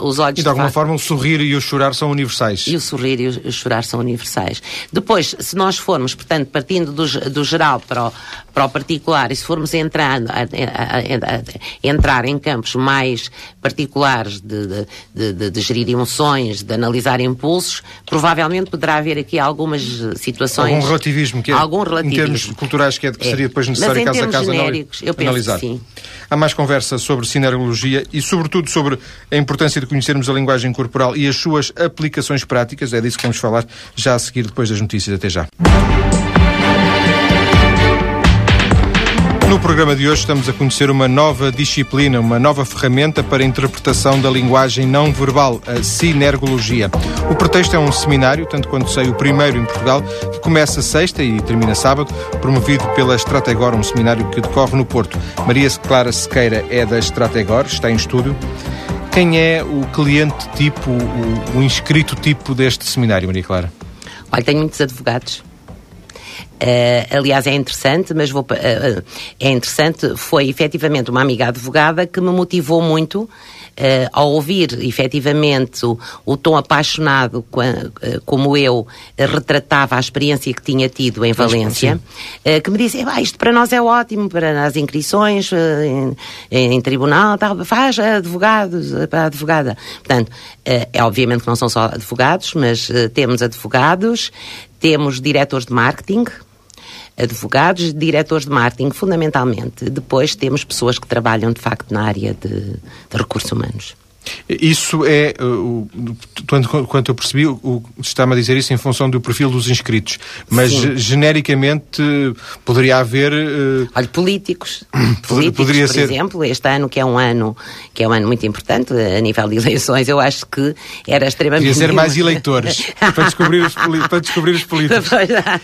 os olhos e de alguma forma o sorrir e o chorar são universais e o sorrir e o chorar são universais depois se nós formos portanto partindo do, do geral para o, para o particular e se formos entrando a, a, a, entrar em campos mais particulares de, de, de, de, gerir emoções de analisar impulsos provavelmente poderá haver aqui algumas situações algum relativismo que é, algum relativismo. em termos culturais que, é, que seria é. depois necessário caso a caso genéricos, eu penso analisar que sim. há mais conversa sobre sinergologia e, sobretudo, sobre a importância de conhecermos a linguagem corporal e as suas aplicações práticas. É disso que vamos falar já a seguir, depois das notícias. Até já. No programa de hoje estamos a conhecer uma nova disciplina, uma nova ferramenta para a interpretação da linguagem não verbal, a sinergologia. O pretexto é um seminário, tanto quanto sei, o primeiro em Portugal, que começa sexta e termina sábado, promovido pela Strategor, um seminário que decorre no Porto. Maria Clara Sequeira é da Strategor, está em estúdio. Quem é o cliente tipo, o, o inscrito tipo deste seminário, Maria Clara? Olha, tenho muitos advogados Uh, aliás, é interessante, mas vou, uh, é interessante, foi efetivamente uma amiga advogada que me motivou muito uh, ao ouvir efetivamente o, o tom apaixonado como eu retratava a experiência que tinha tido em Valência, que me disse, isto para nós é ótimo, para as inscrições em, em, tribunal, tal, faz advogados, para a advogada. Portanto, é obviamente que não são só advogados, mas temos advogados, temos diretores de marketing, advogados, diretores de marketing, fundamentalmente. Depois temos pessoas que trabalham, de facto, na área de, de recursos humanos. Isso é, uh, quanto, quanto eu percebi, o, está-me a dizer isso em função do perfil dos inscritos. Mas Sim. genericamente poderia haver. Uh... Olha, políticos. políticos, poderia por ser... exemplo, este ano, que é um ano que é um ano muito importante a nível de eleições, eu acho que era extremamente. Podia ser mais eleitores para, descobrir os para descobrir os políticos.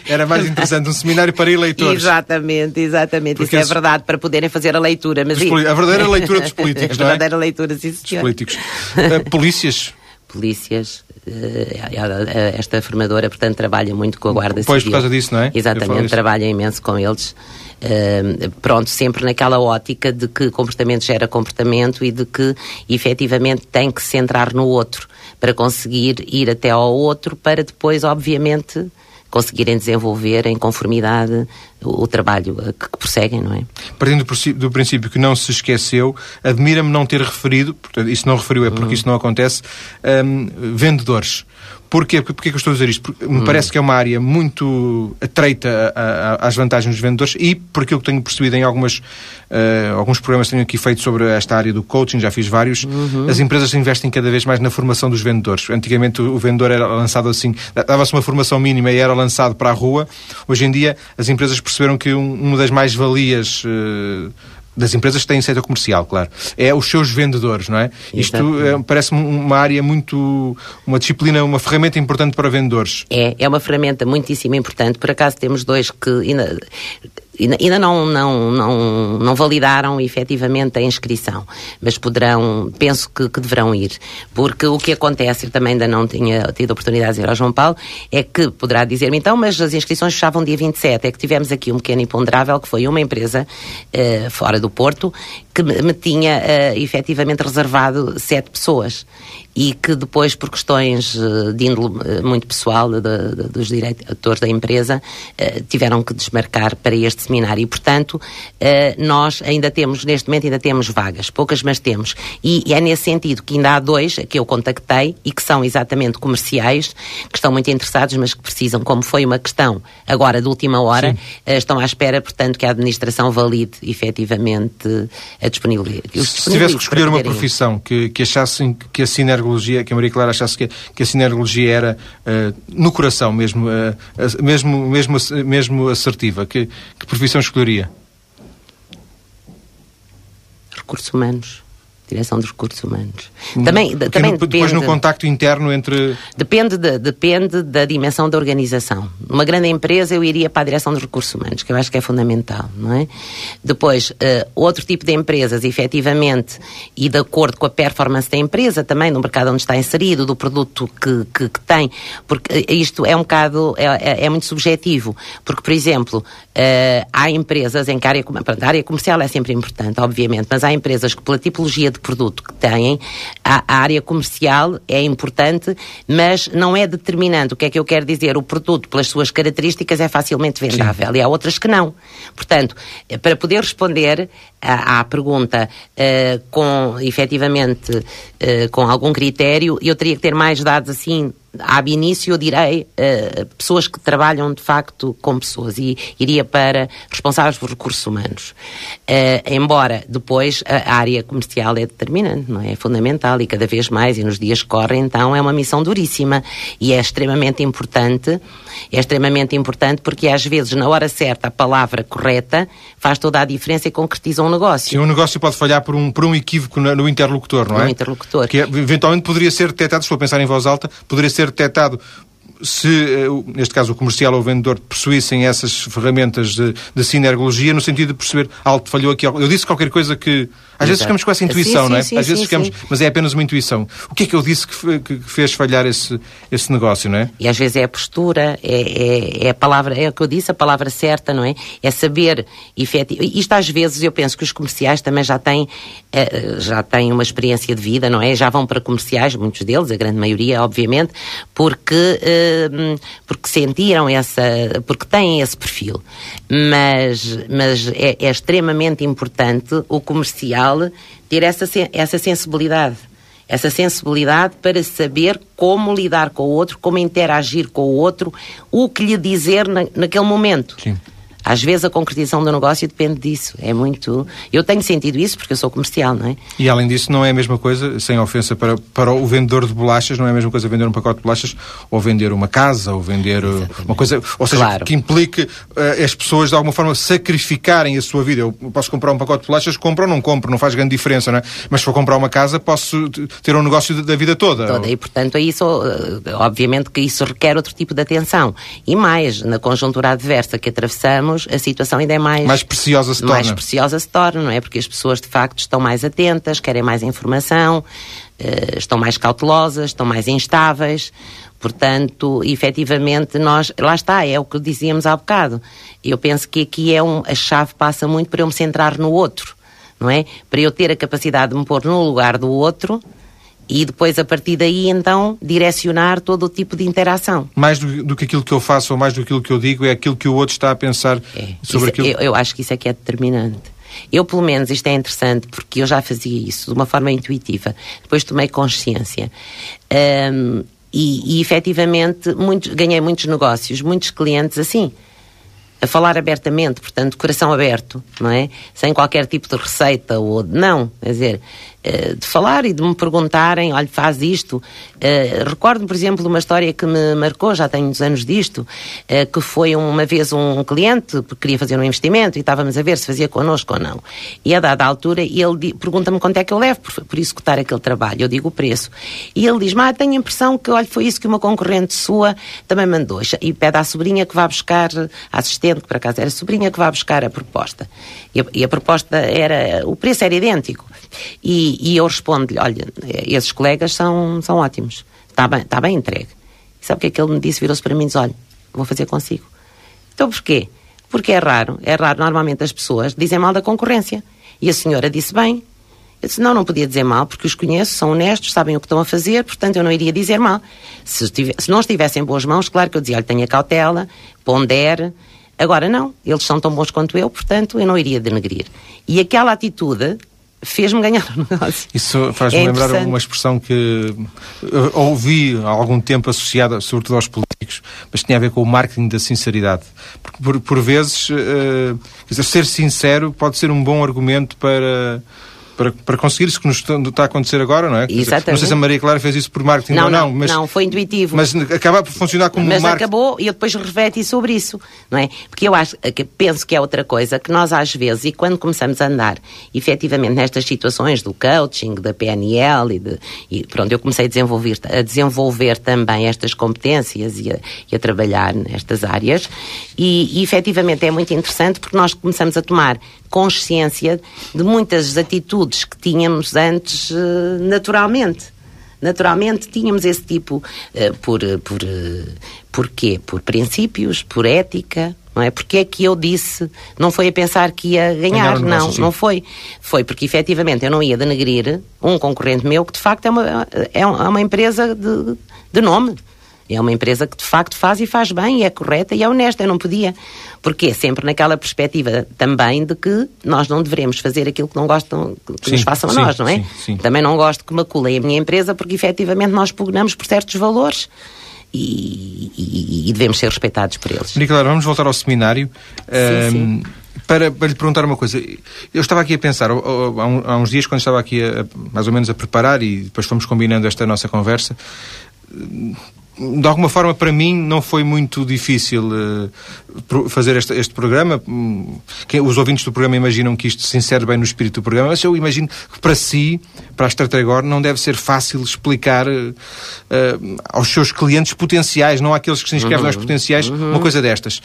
Era mais interessante um seminário para eleitores. Exatamente, exatamente. Porque Isso é verdade, para poderem fazer a leitura. Mas... A verdadeira leitura dos políticos, não é? A verdadeira leitura, sim, senhor. Dos políticos polícias? polícias, uh, esta formadora, portanto, trabalha muito com a Guarda pois, Civil. Pois, por causa disso, não é? Exatamente, trabalha imenso com eles. Uh, pronto, sempre naquela ótica de que comportamento gera comportamento e de que efetivamente tem que se centrar no outro para conseguir ir até ao outro para depois, obviamente, conseguirem desenvolver em conformidade o, o trabalho que, que, prosseguem, não é? Partindo do, do princípio que não se esqueceu, admira-me não ter referido, portanto, isso não referiu é porque uhum. isso não acontece, um, vendedores. Porquê? Porquê que eu estou a dizer isto? Porque me hum. parece que é uma área muito atreita às vantagens dos vendedores e, por aquilo que tenho percebido em algumas, uh, alguns programas que tenho aqui feito sobre esta área do coaching, já fiz vários, uhum. as empresas investem cada vez mais na formação dos vendedores. Antigamente o, vendedor era lançado assim, dava-se uma formação mínima e era lançado para a rua. Hoje em dia as empresas perceberam que um, uma das mais-valias uh, das empresas que têm setor comercial, claro. É os seus vendedores, não é? Isto é, parece-me uma área muito. uma disciplina, uma ferramenta importante para vendedores. É, é uma ferramenta muitíssimo importante. Por acaso temos dois que ainda, não, não, não, não validaram efetivamente a inscrição, mas poderão, penso que, que deverão ir. Porque o que acontece, eu também ainda não tinha tido oportunidade de ir ao João Paulo, é que poderá dizer-me então, mas as inscrições fechavam dia 27. É que tivemos aqui um pequeno imponderável que foi uma empresa uh, fora do Porto que me tinha uh, efetivamente reservado sete pessoas e que depois, por questões eh, de índole eh, muito pessoal de, de, dos diretores da empresa, uh, tiveram que desmarcar para este seminário. E, portanto, nós ainda temos, neste momento, ainda temos vagas, poucas, mas temos. E, e, é nesse sentido que ainda há dois que eu contactei e que são exatamente comerciais, que estão muito interessados, mas que precisam, como foi uma questão agora de última hora, estão à espera, portanto, que a administração valide efetivamente a disponibilidade. Se tivesse que escolher uma profissão que, que achassem que a Sinergo sinergologia, que a Maria Clara achasse que, que a sinergologia era uh, no coração mesmo, uh, mesmo, mesmo, mesmo assertiva. Que, que profissão escolheria? Recursos humanos direção dos recursos humanos. Também, também no, depois no contacto interno entre... Depende, de, depende da dimensão da organização. Numa grande empresa eu iria para a direção dos recursos humanos, que eu acho que é fundamental, não é? Depois, uh, outro tipo de empresas, efetivamente, e de acordo com a performance da empresa, também no mercado onde está inserido, do produto que, que, que tem, porque eh, isto é um bocado, é, é, é muito subjetivo, porque, por exemplo, uh, há empresas em que a área, a área comercial é sempre importante, obviamente, mas há empresas que pela tipologia de produto que têm, a, a, área comercial é importante, mas não é determinante. O que é que eu quero dizer? O produto, pelas suas características, é facilmente vendável Sim. e há outras que não. Portanto, para poder responder à, à pergunta uh, com, efetivamente, uh, com algum critério, eu teria que ter mais dados assim ab início, eu direi, uh, pessoas que trabalham de facto com pessoas e iria para responsáveis por recursos humanos. Uh, embora depois a área comercial é determinante, não é? é? fundamental e cada vez mais, e nos dias que correm, então é uma missão duríssima e é extremamente importante, é extremamente importante porque às vezes, na hora certa, a palavra correta faz toda a diferença e concretiza um negócio. Sim, um negócio pode falhar por um, por um equívoco no, interlocutor, não é? No interlocutor. Que eventualmente poderia ser detectado, se for pensar em voz alta, poderia ser ser detectado se, eh, neste caso, o comercial ou o vendedor possuíssem essas ferramentas de, de sinergologia, no sentido de perceber, algo falhou aqui. Eu disse qualquer coisa que às vezes ficamos com essa intuição, sim, não é? Sim, Às vezes ficamos, mas é apenas uma intuição. O que é que eu disse que, que fez falhar esse, esse negócio, não é? E às vezes é a postura, é, é, é, a palavra, é o que eu disse, a palavra certa, não é? É saber efetivamente. Isto às vezes eu penso que os comerciais também já têm, eh, já têm uma experiência de vida, não é? Já vão para comerciais, muitos deles, a grande maioria, obviamente, porque, eh, porque sentiram essa, porque têm esse perfil. Mas, mas é, é extremamente importante o comercial ter essa, essa sensibilidade. Essa sensibilidade para saber como lidar com o outro, como interagir com o outro, o que lhe dizer na, naquele momento. Sim. Às vezes a concretização do negócio depende disso. É muito. Eu tenho sentido isso porque eu sou comercial, não é? E além disso, não é a mesma coisa, sem ofensa para, para o vendedor de bolachas, não é a mesma coisa vender um pacote de bolachas ou vender uma casa ou vender uh, Exatamente. uma coisa. Ou seja, claro. que implique uh, as pessoas de alguma forma sacrificarem a sua vida. Eu posso comprar um pacote de bolachas, compro ou não compro, não faz grande diferença, não é? Mas se for comprar uma casa, posso ter um negócio da vida toda. Toda. E portanto, é isso, uh, obviamente que isso requer outro tipo de atenção. E mais, na conjuntura adversa que atravessamos, a situação ainda é mais... Mais preciosa se torna. Mais preciosa se torna, não é? Porque as pessoas, de facto, estão mais atentas, querem mais informação, uh, estão mais cautelosas, estão mais instáveis. Portanto, efetivamente, nós... Lá está, é o que dizíamos há bocado. Eu penso que aqui é um... A chave passa muito para eu me centrar no outro, não é? Para eu ter a capacidade de me pôr no lugar do outro e depois a partir daí então direcionar todo o tipo de interação. Mais do, do, que aquilo que eu faço ou mais do que aquilo que eu digo é aquilo que o outro está a pensar é, sobre isso, aquilo. Eu, eu, acho que isso é que é determinante. Eu, pelo menos, isto é interessante porque eu já fazia isso de uma forma intuitiva. Depois tomei consciência. Um, e, e efetivamente muitos, ganhei muitos negócios, muitos clientes assim a falar abertamente, portanto, coração aberto, não é? Sem qualquer tipo de receita ou de não, quer dizer, de falar e de me perguntarem, olha, faz isto. Uh, Recordo-me, por exemplo, uma história que me marcou, já tenho uns anos disto, uh, que foi uma vez um cliente que queria fazer um investimento e estávamos a ver se fazia connosco ou não. E a dada altura ele pergunta-me quanto é que eu levo por, por executar aquele trabalho. Eu digo o preço. E ele diz, mas tenho a impressão que, olha, foi isso que uma concorrente sua também mandou. E pede à sobrinha que vá buscar, a assistente, que por acaso era sobrinha, que vá buscar a proposta. E a, e a proposta era, o preço era idêntico. E, e eu respondo-lhe: olha, esses colegas são, são ótimos, está bem, está bem entregue. E sabe o que é que ele me disse? Virou-se para mim e disse: olha, vou fazer consigo. Então porquê? Porque é raro, é raro, normalmente as pessoas dizem mal da concorrência. E a senhora disse bem. Eu disse, não, não podia dizer mal, porque os conheço, são honestos, sabem o que estão a fazer, portanto eu não iria dizer mal. Se, se não estivessem em boas mãos, claro que eu dizia, olha, tenha cautela, pondere. Agora não, eles são tão bons quanto eu, portanto eu não iria denegrir. E aquela atitude fez-me ganhar o negócio. Isso faz-me é lembrar uma expressão que ouvi há algum tempo associada, sobretudo aos políticos, mas tinha a ver com o marketing da sinceridade. Porque por, por vezes, uh, dizer, ser sincero pode ser um bom argumento para para, para conseguir isso que nos está a acontecer agora, não é? Exatamente. Não sei se a Maria Clara fez isso por marketing não, ou não, não, mas... Não, foi intuitivo. Mas acaba por funcionar como mas marketing. acabou e eu depois refleti sobre isso, não é? Porque eu acho, que penso que é outra coisa que nós às vezes, e quando começamos a andar efetivamente nestas situações do coaching, da PNL e, de, e pronto, eu comecei a desenvolver, a desenvolver também estas competências e a, e a trabalhar nestas áreas e, e efetivamente é muito interessante porque nós começamos a tomar consciência de muitas atitudes que tínhamos antes uh, naturalmente. Naturalmente tínhamos esse tipo uh, por, por, uh, por quê? Por princípios, por ética, não é? Porque é que eu disse, não foi a pensar que ia ganhar, não, não foi. Foi porque efetivamente eu não ia denegrir um concorrente meu que de facto é uma, é uma empresa de, de nome. É uma empresa que de facto faz e faz bem, e é correta e é honesta. Eu não podia. Porque é sempre naquela perspectiva também de que nós não devemos fazer aquilo que não gostam que sim, nos façam sim, a nós, não é? Sim, também não gosto que maculem a minha empresa porque efetivamente nós pugnamos por certos valores. E, e, e, devemos ser respeitados por eles. Nicolau, vamos voltar ao seminário. Um, para, para, lhe perguntar uma coisa, eu estava aqui a pensar, há, uns dias, quando estava aqui a, mais ou menos a preparar e depois fomos combinando esta nossa conversa, de alguma forma, para mim, não foi muito difícil uh, fazer este, este programa. Hum, que, os ouvintes do programa imaginam que isto se insere bem no espírito do programa, mas eu imagino que para si, para a Stratagor, não deve ser fácil explicar uh, uh, aos seus clientes potenciais, não àqueles que se inscrevem uhum, aos potenciais, uhum. uma coisa destas.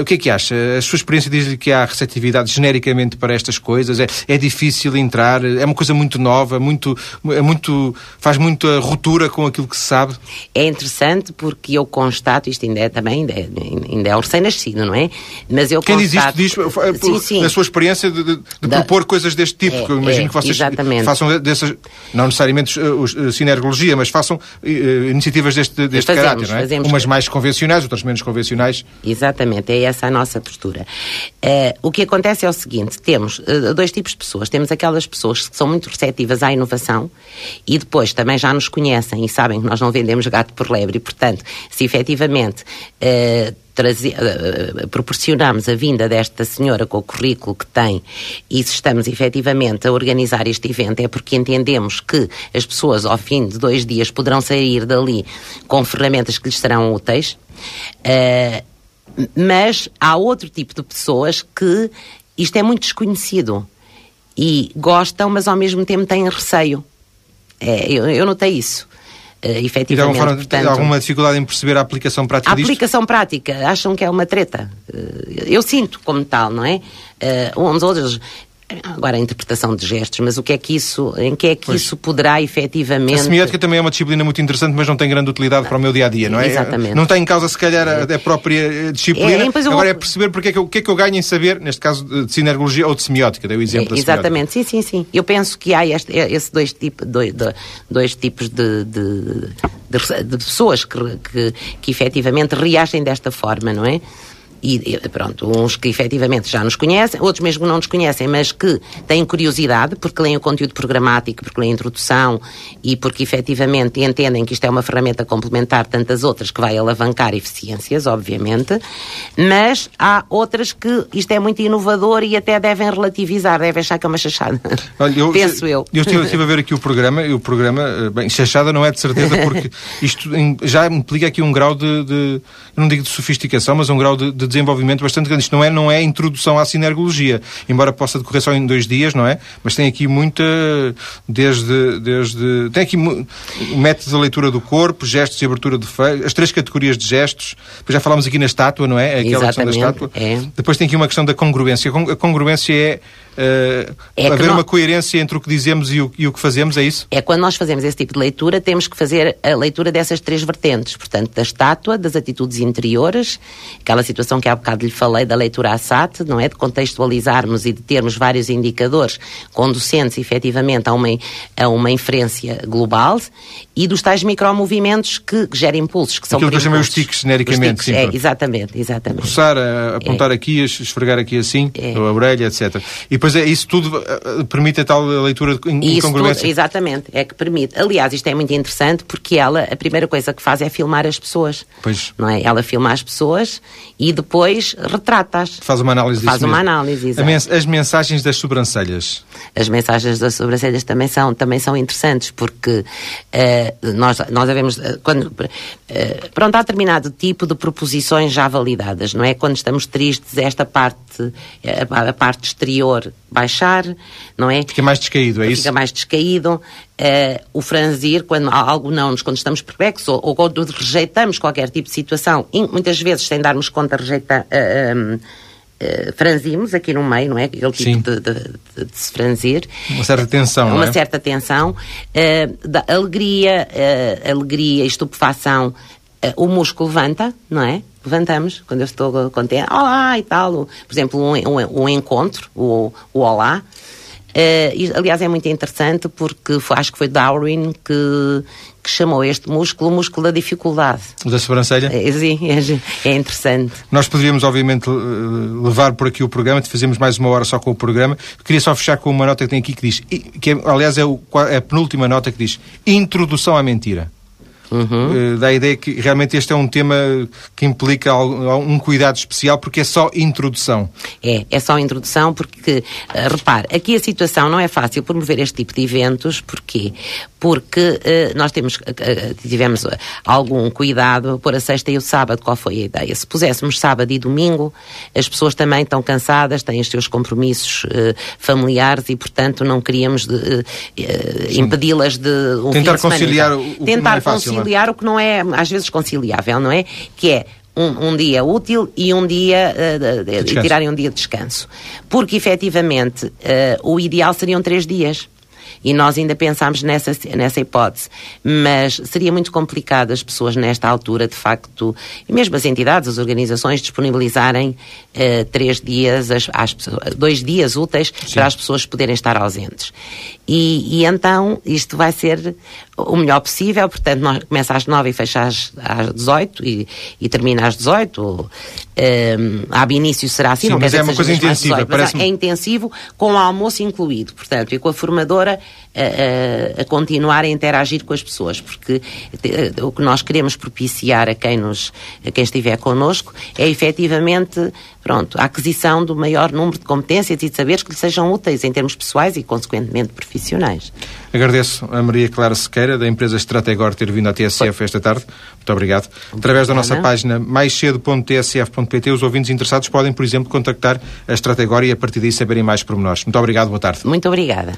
o que é que acha? A sua experiência diz-lhe que há receptividade genericamente para estas coisas? É, é difícil entrar? É uma coisa muito nova? Muito, é muito, faz muita ruptura com aquilo que se sabe? É interessante porque eu constato, isto ainda é também, ainda é, ainda é recém-nascido, não é? Mas eu Quem constato... diz isto diz, é, sim, sim. na sua experiência de, de, de da... propor coisas deste tipo, é, que eu imagino é, que vocês exatamente. façam dessas, não necessariamente uh, sinergologia, mas façam uh, iniciativas deste, deste fazemos, caráter, não é? Fazemos... Umas mais convencionais, outras menos convencionais. Exatamente, é essa a nossa postura. O que acontece é o seguinte, temos dois tipos de pessoas. Temos aquelas pessoas que são muito receptivas à inovação e depois também já nos conhecem e sabem que nós não vendemos gato por lebre e, portanto, se efetivamente uh, trazer, uh, proporcionamos a vinda desta senhora com o currículo que tem e se estamos efetivamente a organizar este evento é porque entendemos que as pessoas ao fim de dois dias poderão sair dali com ferramentas que lhes serão úteis. Uh, mas há outro tipo de pessoas que isto é muito desconhecido e gostam, mas ao mesmo tempo têm receio. É, eu, eu notei isso. Uh, efetivamente, e de alguma, forma, portanto, alguma dificuldade em perceber a aplicação prática a disto? Aplicação prática, acham que é uma treta. Uh, eu sinto como tal, não é? Uh, uns outros Agora, a interpretação de gestos, mas o que é que isso, em que é que pois. isso poderá efetivamente... A semiótica também é uma disciplina muito interessante, mas não tem grande utilidade não. para o meu dia-a-dia, não é? Exatamente. Não tem em causa, se calhar, a, a própria disciplina. É, Agora vou... é perceber porque é que eu, o que é que eu ganho em saber, neste caso, de sinergologia ou de semiótica, dei o exemplo é, Exatamente, sim, sim, sim. Eu penso que há este, esses dois, tipo, dois, dois tipos de, de, de, de pessoas que, que, que efetivamente reagem desta forma, não é? E pronto, uns que efetivamente já nos conhecem, outros mesmo não nos conhecem, mas que têm curiosidade porque leem o conteúdo programático, porque leem a introdução e porque efetivamente entendem que isto é uma ferramenta complementar tantas outras que vai alavancar eficiências, obviamente, mas há outras que isto é muito inovador e até devem relativizar, devem achar que é uma chachada. Olha, eu, Penso eu. Eu estive, estive, a ver aqui o programa e o programa, eh, bem, chachada não é de certeza porque isto já implica aqui um grau de, de não digo de sofisticação, mas um grau de, de desenvolvimento bastante grande. Isto não é, não é introdução à sinergologia, embora possa decorrer só em dois dias, não é? Mas tem aqui muita, desde, desde tem aqui métodos de leitura do corpo, gestos e abertura do feio, as três categorias de gestos. Depois já falámos aqui na estátua, não é? Aquela Exatamente, questão da estátua. É. Depois tem aqui uma questão da congruência. A congruência é uh, é haver uma coerência entre o que dizemos e o, e o, que fazemos, é isso? É quando nós fazemos esse tipo de leitura, temos que fazer a leitura dessas três vertentes, portanto, da estátua, das atitudes interiores, aquela situação que há bocado lhe falei da leitura ASAT, não é? De contextualizarmos e de termos vários indicadores conducentes efetivamente a uma, a uma inferência global e dos tais micromovimentos que, que geram impulsos, que são Aquilo que eu chamei os tiques, genericamente. Os tiques, sim, é, exatamente, exatamente. Coçar, a- apontar aqui, es- esfregar aqui assim, É. a orelha, etc. E depois é, isso tudo eh, permite a tal leitura de in- isso tudo, incongruência. exatamente, é que permite. Aliás, isto é muito interessante porque ela, a primeira coisa que faz é filmar as pessoas. Pois. Não é? Ela filma as pessoas e depois retrata-as. Faz uma análise Faz uma mesmo. análise, exato. As mensagens das sobrancelhas. As mensagens das sobrancelhas também são, também são interessantes, porque eh, nós, nós devemos. eh, Quando, eh, pronto, há determinado tipo de proposições já validadas, não é? Quando estamos tristes, esta parte, eh, a, a parte exterior baixar, não é? Fica mais descaído, é isso? Fica mais descaído. Eh, o franzir, quando algo não nos, quando estamos perplexos ou, ou quando rejeitamos qualquer tipo de situação, in- muitas vezes sem darmos conta, rejeita, eh, em, eh, franzimos aqui no meio, não é? Aquele tipo Sim. de, de- de- de se franzir. Uma certa tensão, não Uma é? certa tensão. eh, da alegria, eh, alegria, estupefação. Eh, o músculo levanta, não é? Levantamos quando eu estou contente. Olá e tal. Por exemplo, um, um, um encontro, o, o olá. E, aliás, é muito interessante porque foi- acho que foi Darwin que, que chamou este músculo o músculo da dificuldade. Da sobrancelha? É, sim, é, é interessante. Nós poderíamos, obviamente, levar por aqui o programa, fazemos mais uma hora só com o programa. Queria só fechar com uma nota que tem aqui que diz, que é, aliás é, o- é a penúltima nota que diz Introdução à mentira. Eh, dá a ideia que realmente este é um tema que implica um cuidado especial porque é só introdução. É, é só introdução, porque, eh, repare, aqui a situação não é fácil promover este tipo de eventos, porquê? Porque eh, nós temos, eh, eh, tivemos eh, algum cuidado a pôr a sexta e o sábado, qual foi a ideia? Se puséssemos sábado e domingo, as pessoas também estão cansadas, têm os seus compromissos eh, familiares e, portanto, não queríamos eh, eh, impedi-las de um Tentar conciliar o- o não Tentar é fácil, não é? Conciliar o que não é, às vezes, conciliável, não é? Que é um, um dia útil e um dia eh, de- e tirarem um dia de descanso. Porque efetivamente eh, o ideal seriam três dias. E nós ainda pensámos nessa, nessa hipótese. Mas seria muito complicado as pessoas, nesta altura, de facto, e mesmo as entidades, as organizações, disponibilizarem eh, três dias, às pessoas- dois dias úteis para as pessoas poderem estar ausentes. E, e então isto vai ser o melhor possível, portanto, nós, começa às nove e fecha às, às 18 e, e termina às 18. Ou, ab início será assim, Sim, não mas é dizer uma coisa intensiva, 18, mas parece-me- é intensivo com o almoço incluído, portanto, e com a formadora a, a- continuar a interagir com as pessoas, porque eh, o que nós queremos propiciar a quem, nos, a quem estiver connosco é efetivamente pronto, a aquisição do maior número de competências e de saberes que lhe sejam úteis em termos pessoais e, consequentemente, profissionais. Agradeço a Maria Clara Sequeira, da empresa Strategor, ter vindo à TSF esta tarde. Muito obrigado. Através da nossa página maiscedo.tsf.pt, os ouvintes interessados podem, por exemplo, contactar a Strategor e a partir daí saberem mais pormenores. Muito obrigado, boa tarde. Muito obrigada.